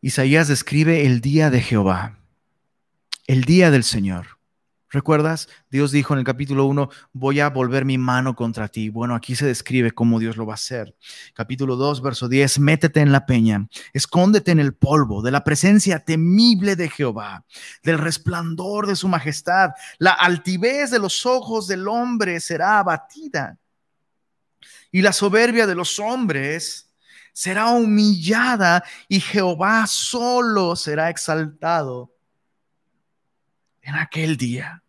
Isaías describe el día de Jehová, el día del Señor. ¿Recuerdas? Dios dijo en el capítulo 1, voy a volver mi mano contra ti. Bueno, aquí se describe cómo Dios lo va a hacer. Capítulo 2, verso 10, métete en la peña, escóndete en el polvo de la presencia temible de Jehová, del resplandor de su majestad. La altivez de los ojos del hombre será abatida y la soberbia de los hombres será humillada y Jehová solo será exaltado en aquel día.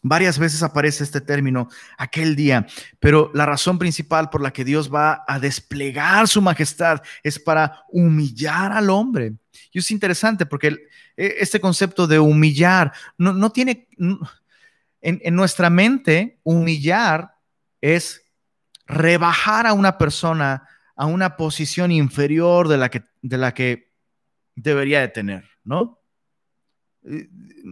Varias veces aparece este término, aquel día, pero la razón principal por la que Dios va a desplegar su majestad es para humillar al hombre. Y es interesante porque e, este concepto de humillar no, tiene, en, en nuestra mente, humillar es rebajar a una persona a una posición inferior de la que, de la que debería de tener, ¿no? Eh,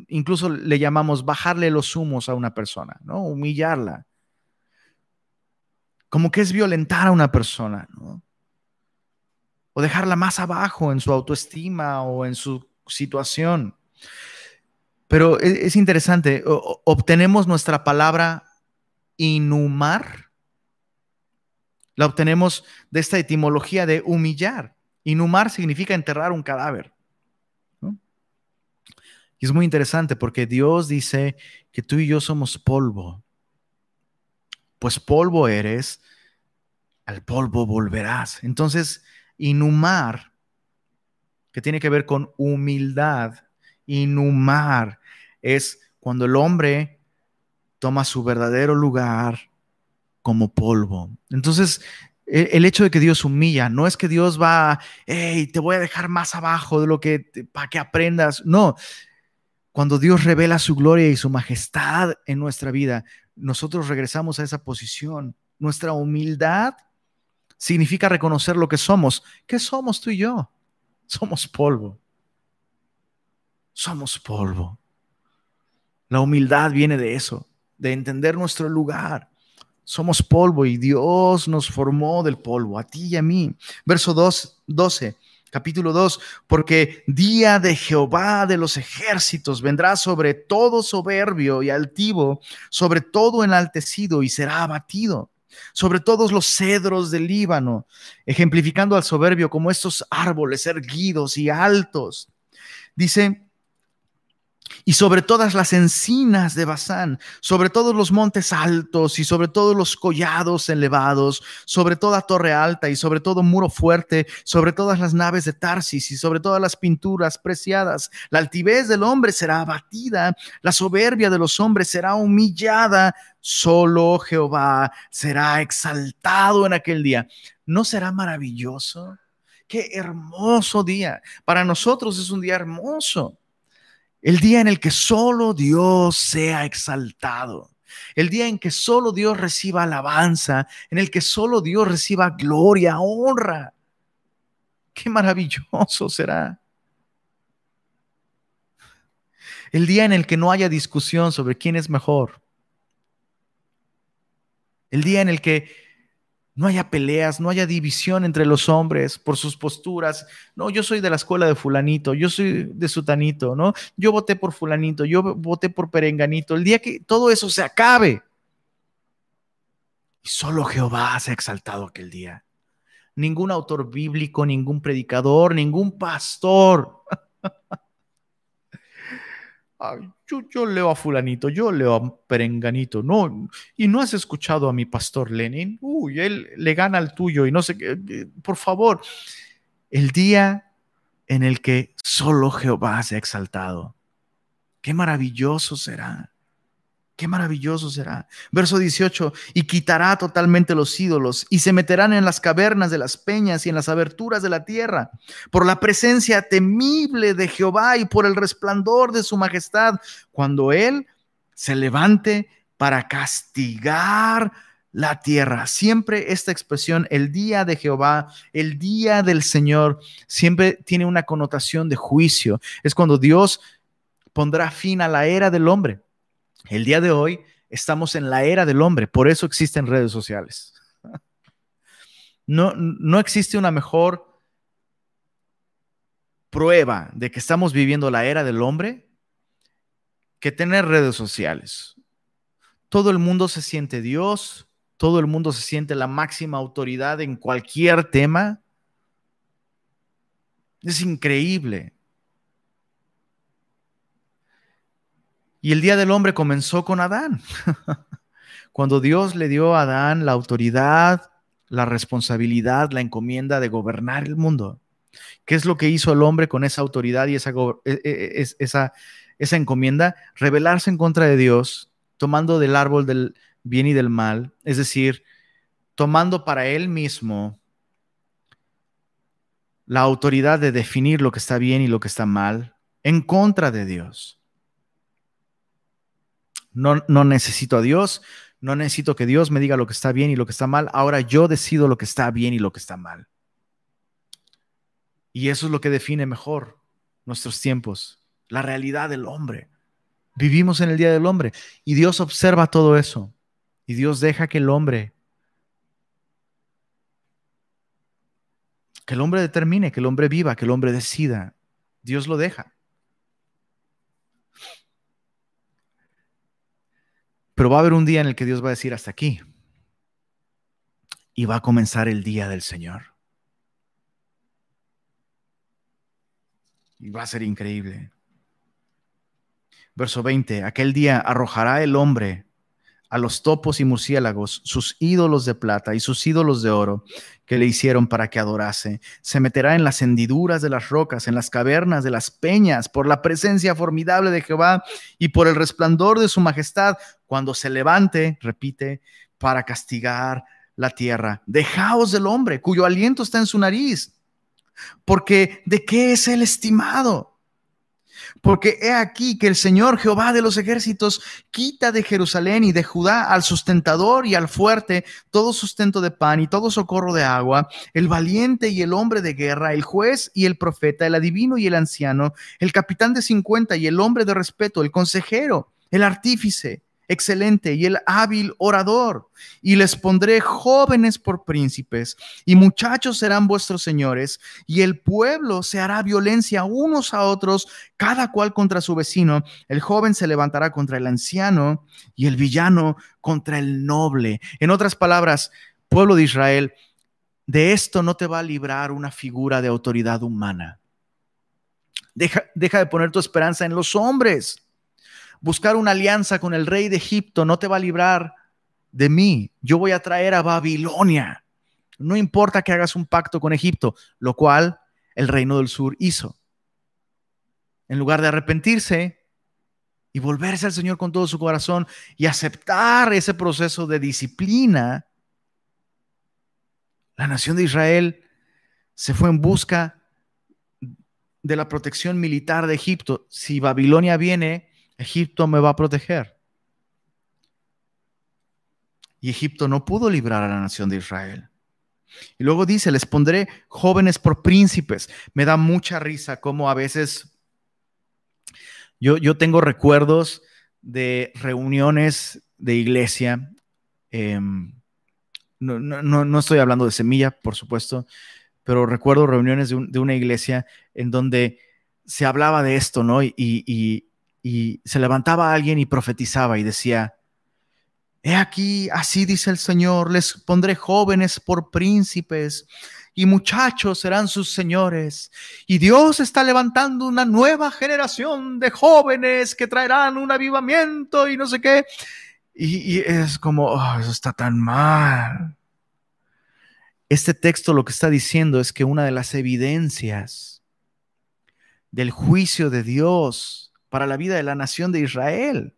incluso le llamamos bajarle los humos a una persona, ¿no? Humillarla. Como que es violentar a una persona, ¿no? O dejarla más abajo en su autoestima o en su situación. Pero e, es, interesante, obtenemos nuestra palabra inhumar, la obtenemos de esta etimología de humillar. Inhumar significa enterrar un cadáver. Y es muy interesante porque Dios dice que tú y yo somos polvo. Pues polvo eres, al polvo volverás. Entonces, inhumar, que tiene que ver con humildad, inhumar es cuando el hombre toma su verdadero lugar como polvo. Entonces, e, el hecho de que Dios humilla, no es que Dios va, hey, te voy a dejar más abajo de lo que, para que aprendas. No, cuando Dios revela su gloria y su majestad en nuestra vida, nosotros regresamos a esa posición. Nuestra humildad significa reconocer lo que somos. ¿Qué somos tú y yo? Somos polvo. Somos polvo. La humildad viene de eso, de entender nuestro lugar. Somos polvo y Dios nos formó del polvo, a ti y a mí. Verso 2, 12, capítulo 2, porque día de Jehová de los ejércitos vendrá sobre todo soberbio y altivo, sobre todo enaltecido y será abatido sobre todos los cedros del Líbano, ejemplificando al soberbio como estos árboles erguidos y altos. Dice, y sobre todas las encinas de Bazán, sobre todos los montes altos y sobre todos los collados elevados, sobre toda torre alta y sobre todo muro fuerte, sobre todas las naves de Tarsis y sobre todas las pinturas preciadas. La altivez del hombre será abatida, la soberbia de los hombres será humillada, solo Jehová será exaltado en aquel día. ¿No será maravilloso? Qué hermoso día. Para nosotros es un día hermoso. El día en el que solo Dios sea exaltado. El día en que solo Dios reciba alabanza, en el que solo Dios reciba gloria, honra. Qué maravilloso será. El día en el que no haya discusión sobre quién es mejor. El día en el que no haya peleas, no haya división entre los hombres por sus posturas. No, yo soy de la escuela de fulanito, yo soy de sutanito, ¿no? Yo voté por fulanito, yo voté por perenganito. El día que todo eso se acabe. Y solo Jehová se ha exaltado aquel día. Ningún autor bíblico, ningún predicador, ningún pastor. yo, leo a fulanito, yo leo a perenganito, no, y no has escuchado a mi pastor Lenin, uy, él le gana al tuyo y no sé qué, por favor, el día en el que solo Jehová se ha exaltado, qué maravilloso será. Qué maravilloso será. Verso 18, y quitará totalmente los ídolos y se meterán en las cavernas de las peñas y en las aberturas de la tierra, por la presencia temible de Jehová y por el resplandor de su majestad, cuando Él se levante para castigar la tierra. Siempre esta expresión, el día de Jehová, el día del Señor, siempre tiene una connotación de juicio. Es cuando Dios pondrá fin a la era del hombre el día de hoy estamos en la era del hombre, por eso existen redes sociales. No, no existe una mejor prueba de que estamos viviendo la era del hombre que tener redes sociales. Todo el mundo se siente Dios, todo el mundo se siente la máxima autoridad en cualquier tema. Es increíble. Y el Día del Hombre comenzó con Adán. Cuando Dios le dio a Adán la autoridad, la responsabilidad, la encomienda de gobernar el mundo. ¿Qué es lo que hizo el hombre con esa autoridad y esa, e, e, e, esa, esa encomienda? Rebelarse en contra de Dios, tomando del árbol del bien y del mal, es decir, tomando para él mismo la autoridad de definir lo que está bien y lo que está mal en contra de Dios. No, necesito a Dios, no necesito que Dios me diga lo que está bien y lo que está mal. Ahora yo decido lo que está bien y lo que está mal. Y eso es lo que define mejor nuestros tiempos, la realidad del hombre. Vivimos en el Día del Hombre y Dios observa todo eso. Y Dios deja que el hombre, que el hombre determine, que el hombre viva, que el hombre decida. Dios lo deja. Pero va a haber un día en el que Dios va a decir hasta aquí. Y va a comenzar el día del Señor. Y va a ser increíble. Verso 20, aquel día arrojará el hombre a los topos y murciélagos, sus ídolos de plata y sus ídolos de oro que le hicieron para que adorase. Se meterá en las hendiduras de las rocas, en las cavernas de las peñas, por la presencia formidable de Jehová y por el resplandor de su majestad, cuando se levante, repite, para castigar la tierra. Dejaos del hombre, cuyo aliento está en su nariz, porque ¿de qué es el estimado? Porque he aquí que el Señor Jehová de los ejércitos quita de Jerusalén y de Judá al sustentador y al fuerte todo sustento de pan y todo socorro de agua, el valiente y el hombre de guerra, el juez y el profeta, el adivino y el anciano, el capitán de cincuenta y el hombre de respeto, el consejero, el artífice excelente y el hábil orador, y les pondré jóvenes por príncipes, y muchachos serán vuestros señores, y el pueblo se hará violencia unos a otros, cada cual contra su vecino. El joven se levantará contra el anciano, y el villano contra el noble. En otras palabras, pueblo de Israel, de esto no te va a librar una figura de autoridad humana. Deja, deja de poner tu esperanza en los hombres buscar una alianza con el rey de Egipto no te va a librar de mí. Yo voy a traer a Babilonia. No importa que hagas un pacto con Egipto, lo cual el reino del sur hizo. En lugar de arrepentirse y volverse al Señor con todo su corazón y aceptar ese proceso de disciplina, la nación de Israel se fue en busca de la protección militar de Egipto. Si Babilonia viene, Egipto me va a proteger. Y Egipto no pudo librar a la nación de Israel. Y luego dice, les pondré jóvenes por príncipes. Me da mucha risa como a veces yo, yo tengo recuerdos de reuniones de iglesia. Em, no, estoy hablando de semilla, por supuesto, pero recuerdo reuniones de, una iglesia en donde se hablaba de esto, ¿no? y se levantaba alguien y profetizaba y decía, He aquí, así dice el Señor, les pondré jóvenes por príncipes y muchachos serán sus señores. Y Dios está levantando una nueva generación de jóvenes que traerán un avivamiento y no sé qué. Y, es como, oh, eso está tan mal. Este texto lo que está diciendo es que una de las evidencias del juicio de Dios para la vida de la nación de Israel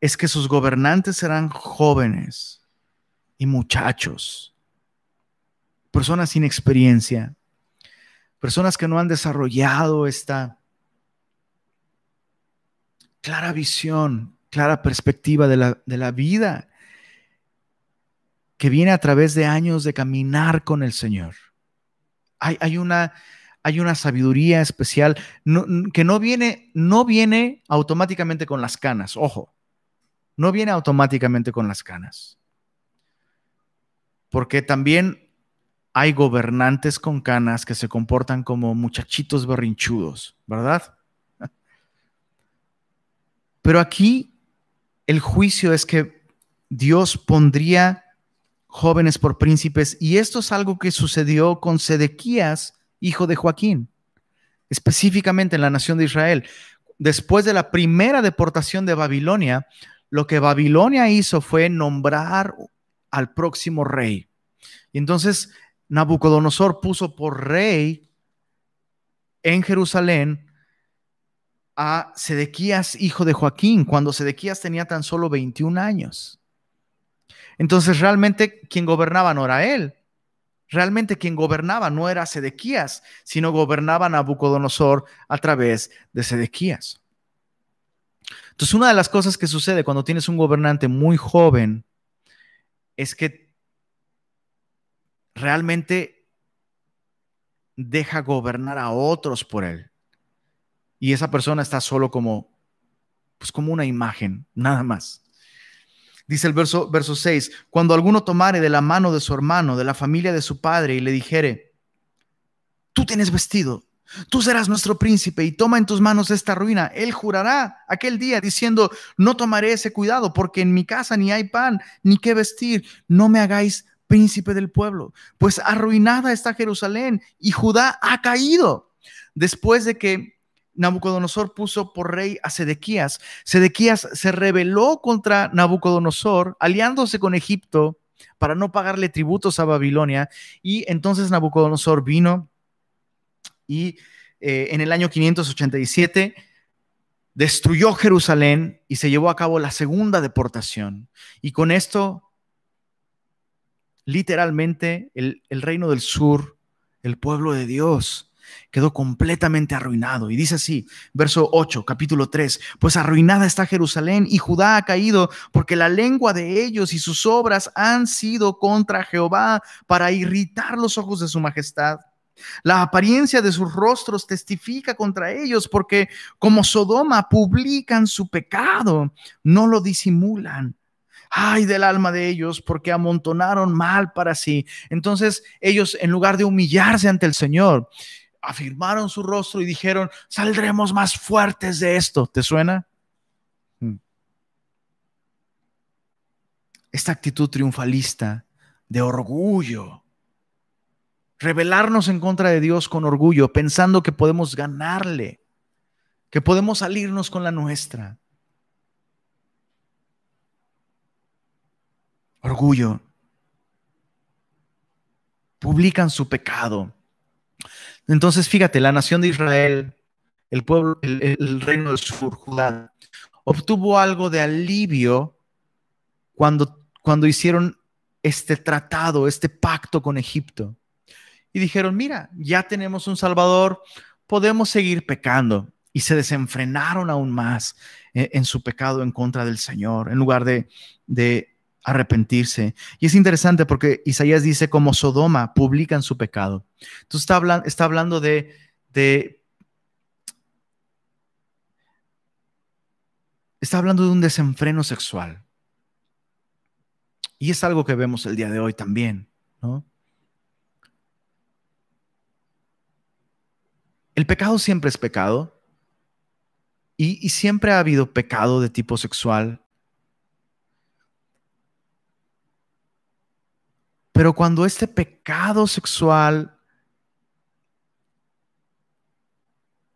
es que sus gobernantes serán jóvenes y muchachos, personas sin experiencia, personas que no han desarrollado esta clara visión, clara perspectiva de la, de la vida que viene a través de años de caminar con el Señor. Hay, hay una hay una sabiduría especial que no viene, no viene automáticamente con las canas, ojo, no viene automáticamente con las canas. Porque también hay gobernantes con canas que se comportan como muchachitos berrinchudos, ¿verdad? Pero aquí el juicio es que Dios pondría jóvenes por príncipes y esto es algo que sucedió con Sedequías hijo de Joaquín, específicamente en la nación de Israel. Después de la primera deportación de Babilonia, lo que Babilonia hizo fue nombrar al próximo rey. Y entonces Nabucodonosor puso por rey en Jerusalén a Sedequías, hijo de Joaquín, cuando Sedequías tenía tan solo 21 años. Entonces realmente quien gobernaba no era él, Realmente quien gobernaba no era Sedequías, sino gobernaba Nabucodonosor a través de Sedequías. Entonces, una de las cosas que sucede cuando tienes un gobernante muy joven es que realmente deja gobernar a otros por él. Y esa persona está solo como, pues como una imagen, nada más. Dice el verso, verso 6, cuando alguno tomare de la mano de su hermano, de la familia de su padre, y le dijere, tú tienes vestido, Tú serás nuestro príncipe y toma en tus manos esta ruina. Él jurará aquel día diciendo, no tomaré ese cuidado porque en mi casa ni hay pan ni qué vestir. No me hagáis príncipe del pueblo, pues arruinada está Jerusalén y Judá ha caído. Después de que Nabucodonosor puso por rey a Sedequías, Sedequías se rebeló contra Nabucodonosor, aliándose con Egipto para no pagarle tributos a Babilonia. Y entonces Nabucodonosor vino y eh, en el año 587 destruyó Jerusalén y se llevó a cabo la segunda deportación. Y con esto, literalmente, el, el reino del sur, el pueblo de Dios, quedó completamente arruinado. Y dice así, verso 8, capítulo 3, pues arruinada está Jerusalén y Judá ha caído porque la lengua de ellos y sus obras han sido contra Jehová para irritar los ojos de su majestad. La apariencia de sus rostros testifica contra ellos porque como Sodoma publican su pecado, no lo disimulan. Ay del alma de ellos porque amontonaron mal para sí. Entonces ellos en lugar de humillarse ante el Señor, afirmaron su rostro y dijeron, saldremos más fuertes de esto. ¿Te suena? Hmm. Esta actitud triunfalista de orgullo rebelarnos en contra de Dios con orgullo, pensando que podemos ganarle, que podemos salirnos con la nuestra. Orgullo. Publican su pecado. Entonces, fíjate, la nación de Israel, el pueblo, el, reino del sur, Judá, obtuvo algo de alivio cuando, cuando hicieron este tratado, este pacto con Egipto y dijeron, mira, ya tenemos un Salvador, podemos seguir pecando. Y se desenfrenaron aún más eh, en, su pecado en contra del Señor, en lugar de, de arrepentirse. Y es interesante porque Isaías dice, como Sodoma, publican su pecado. Entonces está, está hablando de, de está hablando de un desenfreno sexual. Y es algo que vemos el día de hoy también, ¿no? El pecado siempre es pecado y, siempre ha habido pecado de tipo sexual. Pero cuando este pecado sexual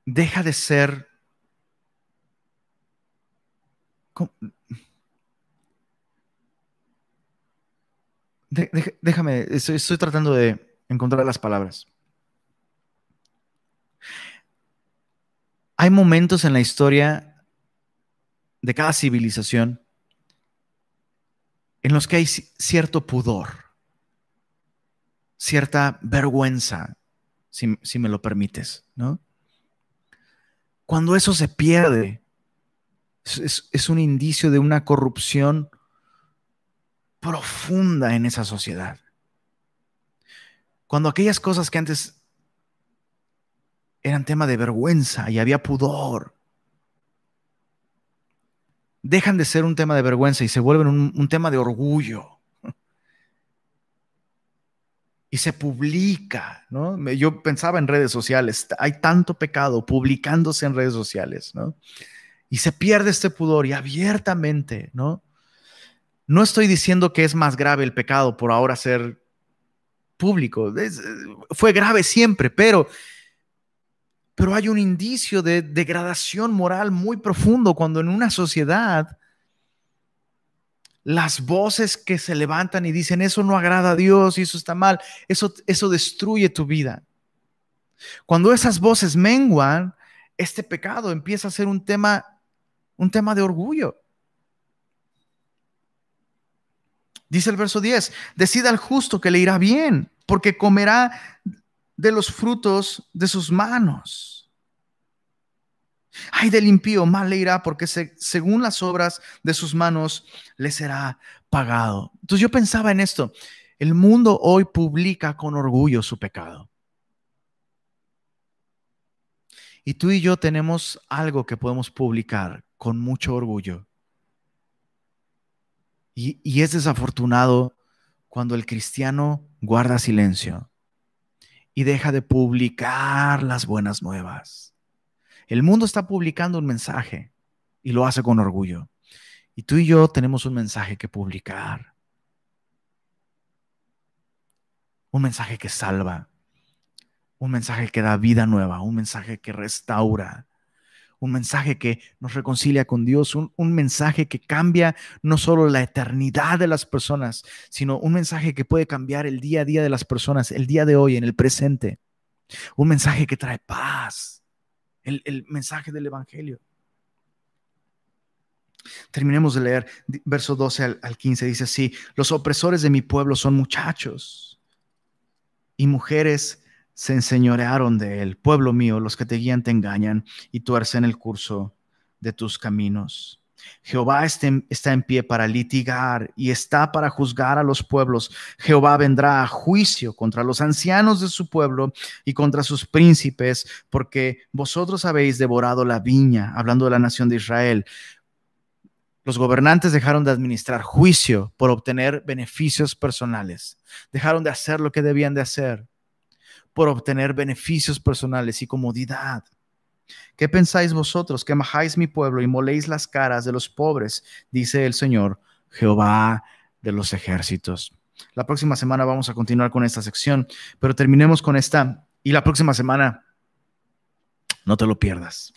deja de ser déjame, estoy, tratando de encontrar las palabras. Hay momentos en la historia de cada civilización en los que hay cierto pudor, cierta vergüenza, si, me lo permites, ¿no? Cuando eso se pierde, es, un indicio de una corrupción profunda en esa sociedad. Cuando aquellas cosas que antes eran tema de vergüenza y había pudor. Dejan de ser un tema de vergüenza y se vuelven un, tema de orgullo. Y se publica, ¿no? Yo pensaba en redes sociales, hay tanto pecado publicándose en redes sociales, ¿no? Y se pierde este pudor y abiertamente, ¿no? No estoy diciendo que es más grave el pecado por ahora ser público. fue grave siempre, pero pero hay un indicio de degradación moral muy profundo cuando en una sociedad las voces que se levantan y dicen eso no agrada a Dios y eso está mal, eso, eso destruye tu vida. Cuando esas voces menguan, este pecado empieza a ser un tema, un tema de orgullo. Dice el verso 10, decida al justo que le irá bien, porque comerá de los frutos de sus manos. Ay del impío, mal le irá, porque según las obras de sus manos le será pagado. Entonces yo pensaba en esto. El mundo hoy publica con orgullo su pecado. Y tú y yo tenemos algo que podemos publicar con mucho orgullo. Y es desafortunado cuando el cristiano guarda silencio y deja de publicar las buenas nuevas. El mundo está publicando un mensaje y lo hace con orgullo. Y tú y yo tenemos un mensaje que publicar. Un mensaje que salva. Un mensaje que da vida nueva. Un mensaje que restaura. Un mensaje que nos reconcilia con Dios. Un, mensaje que cambia no solo la eternidad de las personas, sino un mensaje que puede cambiar el día a día de las personas, el día de hoy, en el presente. Un mensaje que trae paz. El, mensaje del Evangelio. Terminemos de leer verso 12 al, 15. Dice así, los opresores de mi pueblo son muchachos y mujeres se enseñorearon de él. Pueblo mío, los que te guían te engañan y tuercen el curso de tus caminos. Jehová está en pie para litigar y está para juzgar a los pueblos. Jehová vendrá a juicio contra los ancianos de su pueblo y contra sus príncipes, porque vosotros habéis devorado la viña, hablando de la nación de Israel. Los gobernantes dejaron de administrar juicio por obtener beneficios personales. Dejaron de hacer lo que debían de hacer por obtener beneficios personales y comodidad. ¿Qué pensáis vosotros que majáis mi pueblo y moléis las caras de los pobres? Dice el Señor, Jehová de los ejércitos. La próxima semana vamos a continuar con esta sección, pero terminemos con esta y la próxima semana no te lo pierdas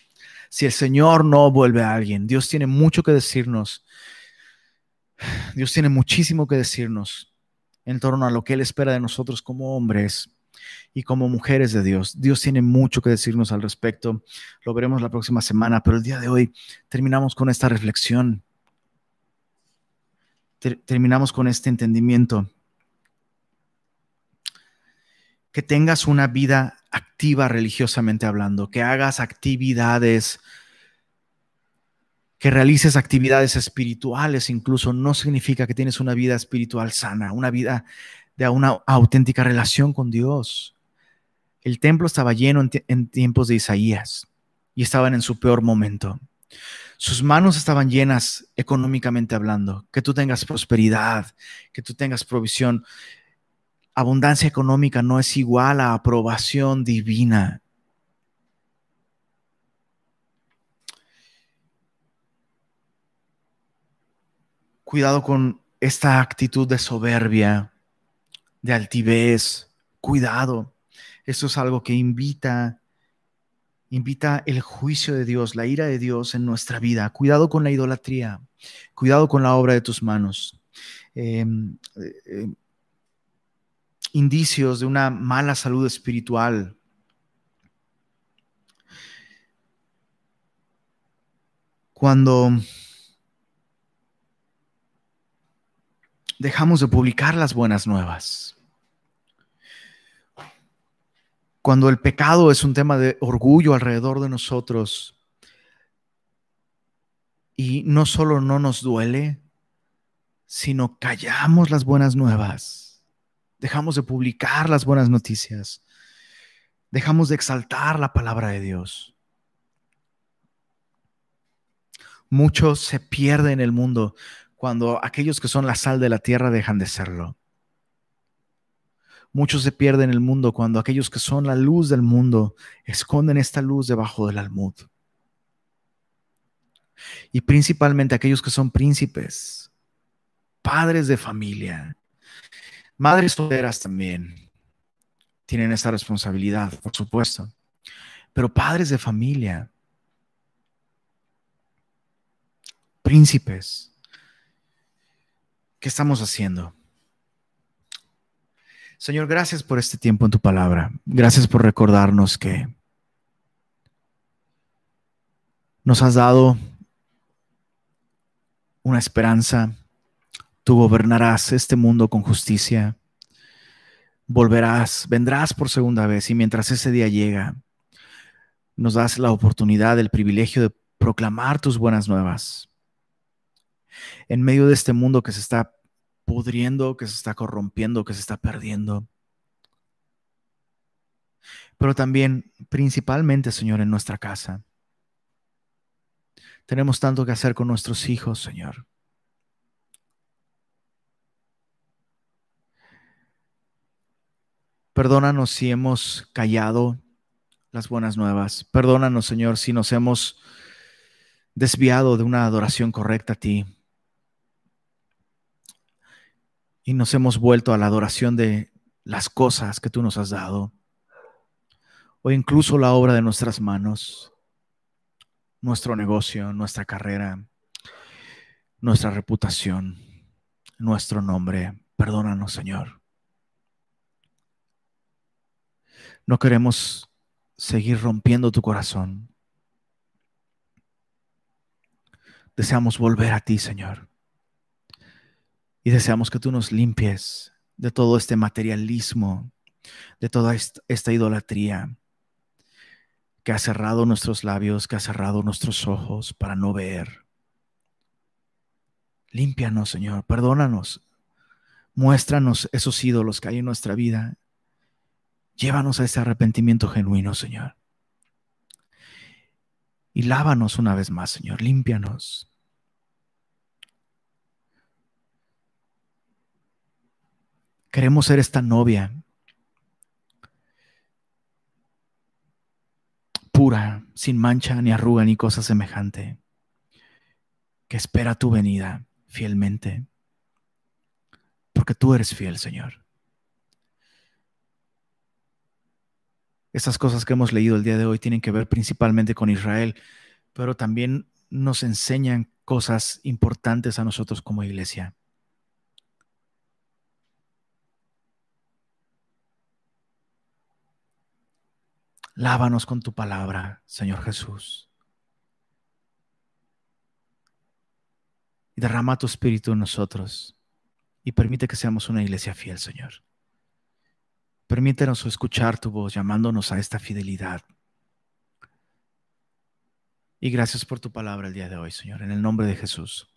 si el Señor no vuelve a alguien. Dios tiene mucho que decirnos. Dios tiene muchísimo que decirnos en torno a lo que Él espera de nosotros como hombres y como mujeres de Dios. Dios tiene mucho que decirnos al respecto. Lo veremos la próxima semana, pero el día de hoy terminamos con esta reflexión. terminamos con este entendimiento. Que tengas una vida activa religiosamente hablando, que hagas actividades, que realices actividades espirituales incluso, no significa que tienes una vida espiritual sana, una vida de una auténtica relación con Dios. El templo estaba lleno en, tiempos de Isaías y estaban en su peor momento. Sus manos estaban llenas económicamente hablando, que tú tengas prosperidad, que tú tengas provisión abundancia económica no es igual a aprobación divina. Cuidado con esta actitud de soberbia, de altivez. Cuidado. Esto es algo que invita, invita el juicio de Dios, la ira de Dios en nuestra vida. Cuidado con la idolatría. Cuidado con la obra de tus manos. Em, eh, indicios de una mala salud espiritual. Cuando dejamos de publicar las buenas nuevas. Cuando el pecado es un tema de orgullo alrededor de nosotros y no solo no nos duele, sino callamos las buenas nuevas dejamos de publicar las buenas noticias, dejamos de exaltar la palabra de Dios. Mucho se pierde en el mundo cuando aquellos que son la sal de la tierra dejan de serlo. Mucho se pierde en el mundo cuando aquellos que son la luz del mundo esconden esta luz debajo del almud. Y principalmente aquellos que son príncipes, padres de familia, Madres solteras también tienen esa responsabilidad, por supuesto. Pero padres de familia, príncipes, ¿qué estamos haciendo? Señor, gracias por este tiempo en tu palabra. Gracias por recordarnos que nos has dado una esperanza Tú gobernarás este mundo con justicia. Volverás, vendrás por segunda vez y mientras ese día llega, nos das la oportunidad, el privilegio de proclamar tus buenas nuevas. En medio de este mundo que se está pudriendo, que se está corrompiendo, que se está perdiendo. Pero también, principalmente, Señor, en nuestra casa. Tenemos tanto que hacer con nuestros hijos, Señor. Perdónanos si hemos callado las buenas nuevas. Perdónanos, Señor, si nos hemos desviado de una adoración correcta a ti. Y nos hemos vuelto a la adoración de las cosas que tú nos has dado. O incluso la obra de nuestras manos, nuestro negocio, nuestra carrera, nuestra reputación, nuestro nombre. Perdónanos, Señor. No queremos seguir rompiendo tu corazón. Deseamos volver a ti, Señor. Y deseamos que tú nos limpies de todo este materialismo, de toda esta idolatría que ha cerrado nuestros labios, que ha cerrado nuestros ojos para no ver. Límpianos, Señor, perdónanos. Muéstranos esos ídolos que hay en nuestra vida Llévanos a ese arrepentimiento genuino, Señor. Y lávanos una vez más, Señor. Límpianos. Queremos ser esta novia pura, sin mancha, ni arruga, ni cosa semejante, que espera tu venida fielmente, porque tú eres fiel, Señor. Estas cosas que hemos leído el día de hoy tienen que ver principalmente con Israel, pero también nos enseñan cosas importantes a nosotros como iglesia. Lávanos con tu palabra, Señor Jesús. Y derrama tu espíritu en nosotros y permite que seamos una iglesia fiel, Señor. Permítenos escuchar tu voz llamándonos a esta fidelidad. Y gracias por tu palabra el día de hoy, Señor, en el nombre de Jesús.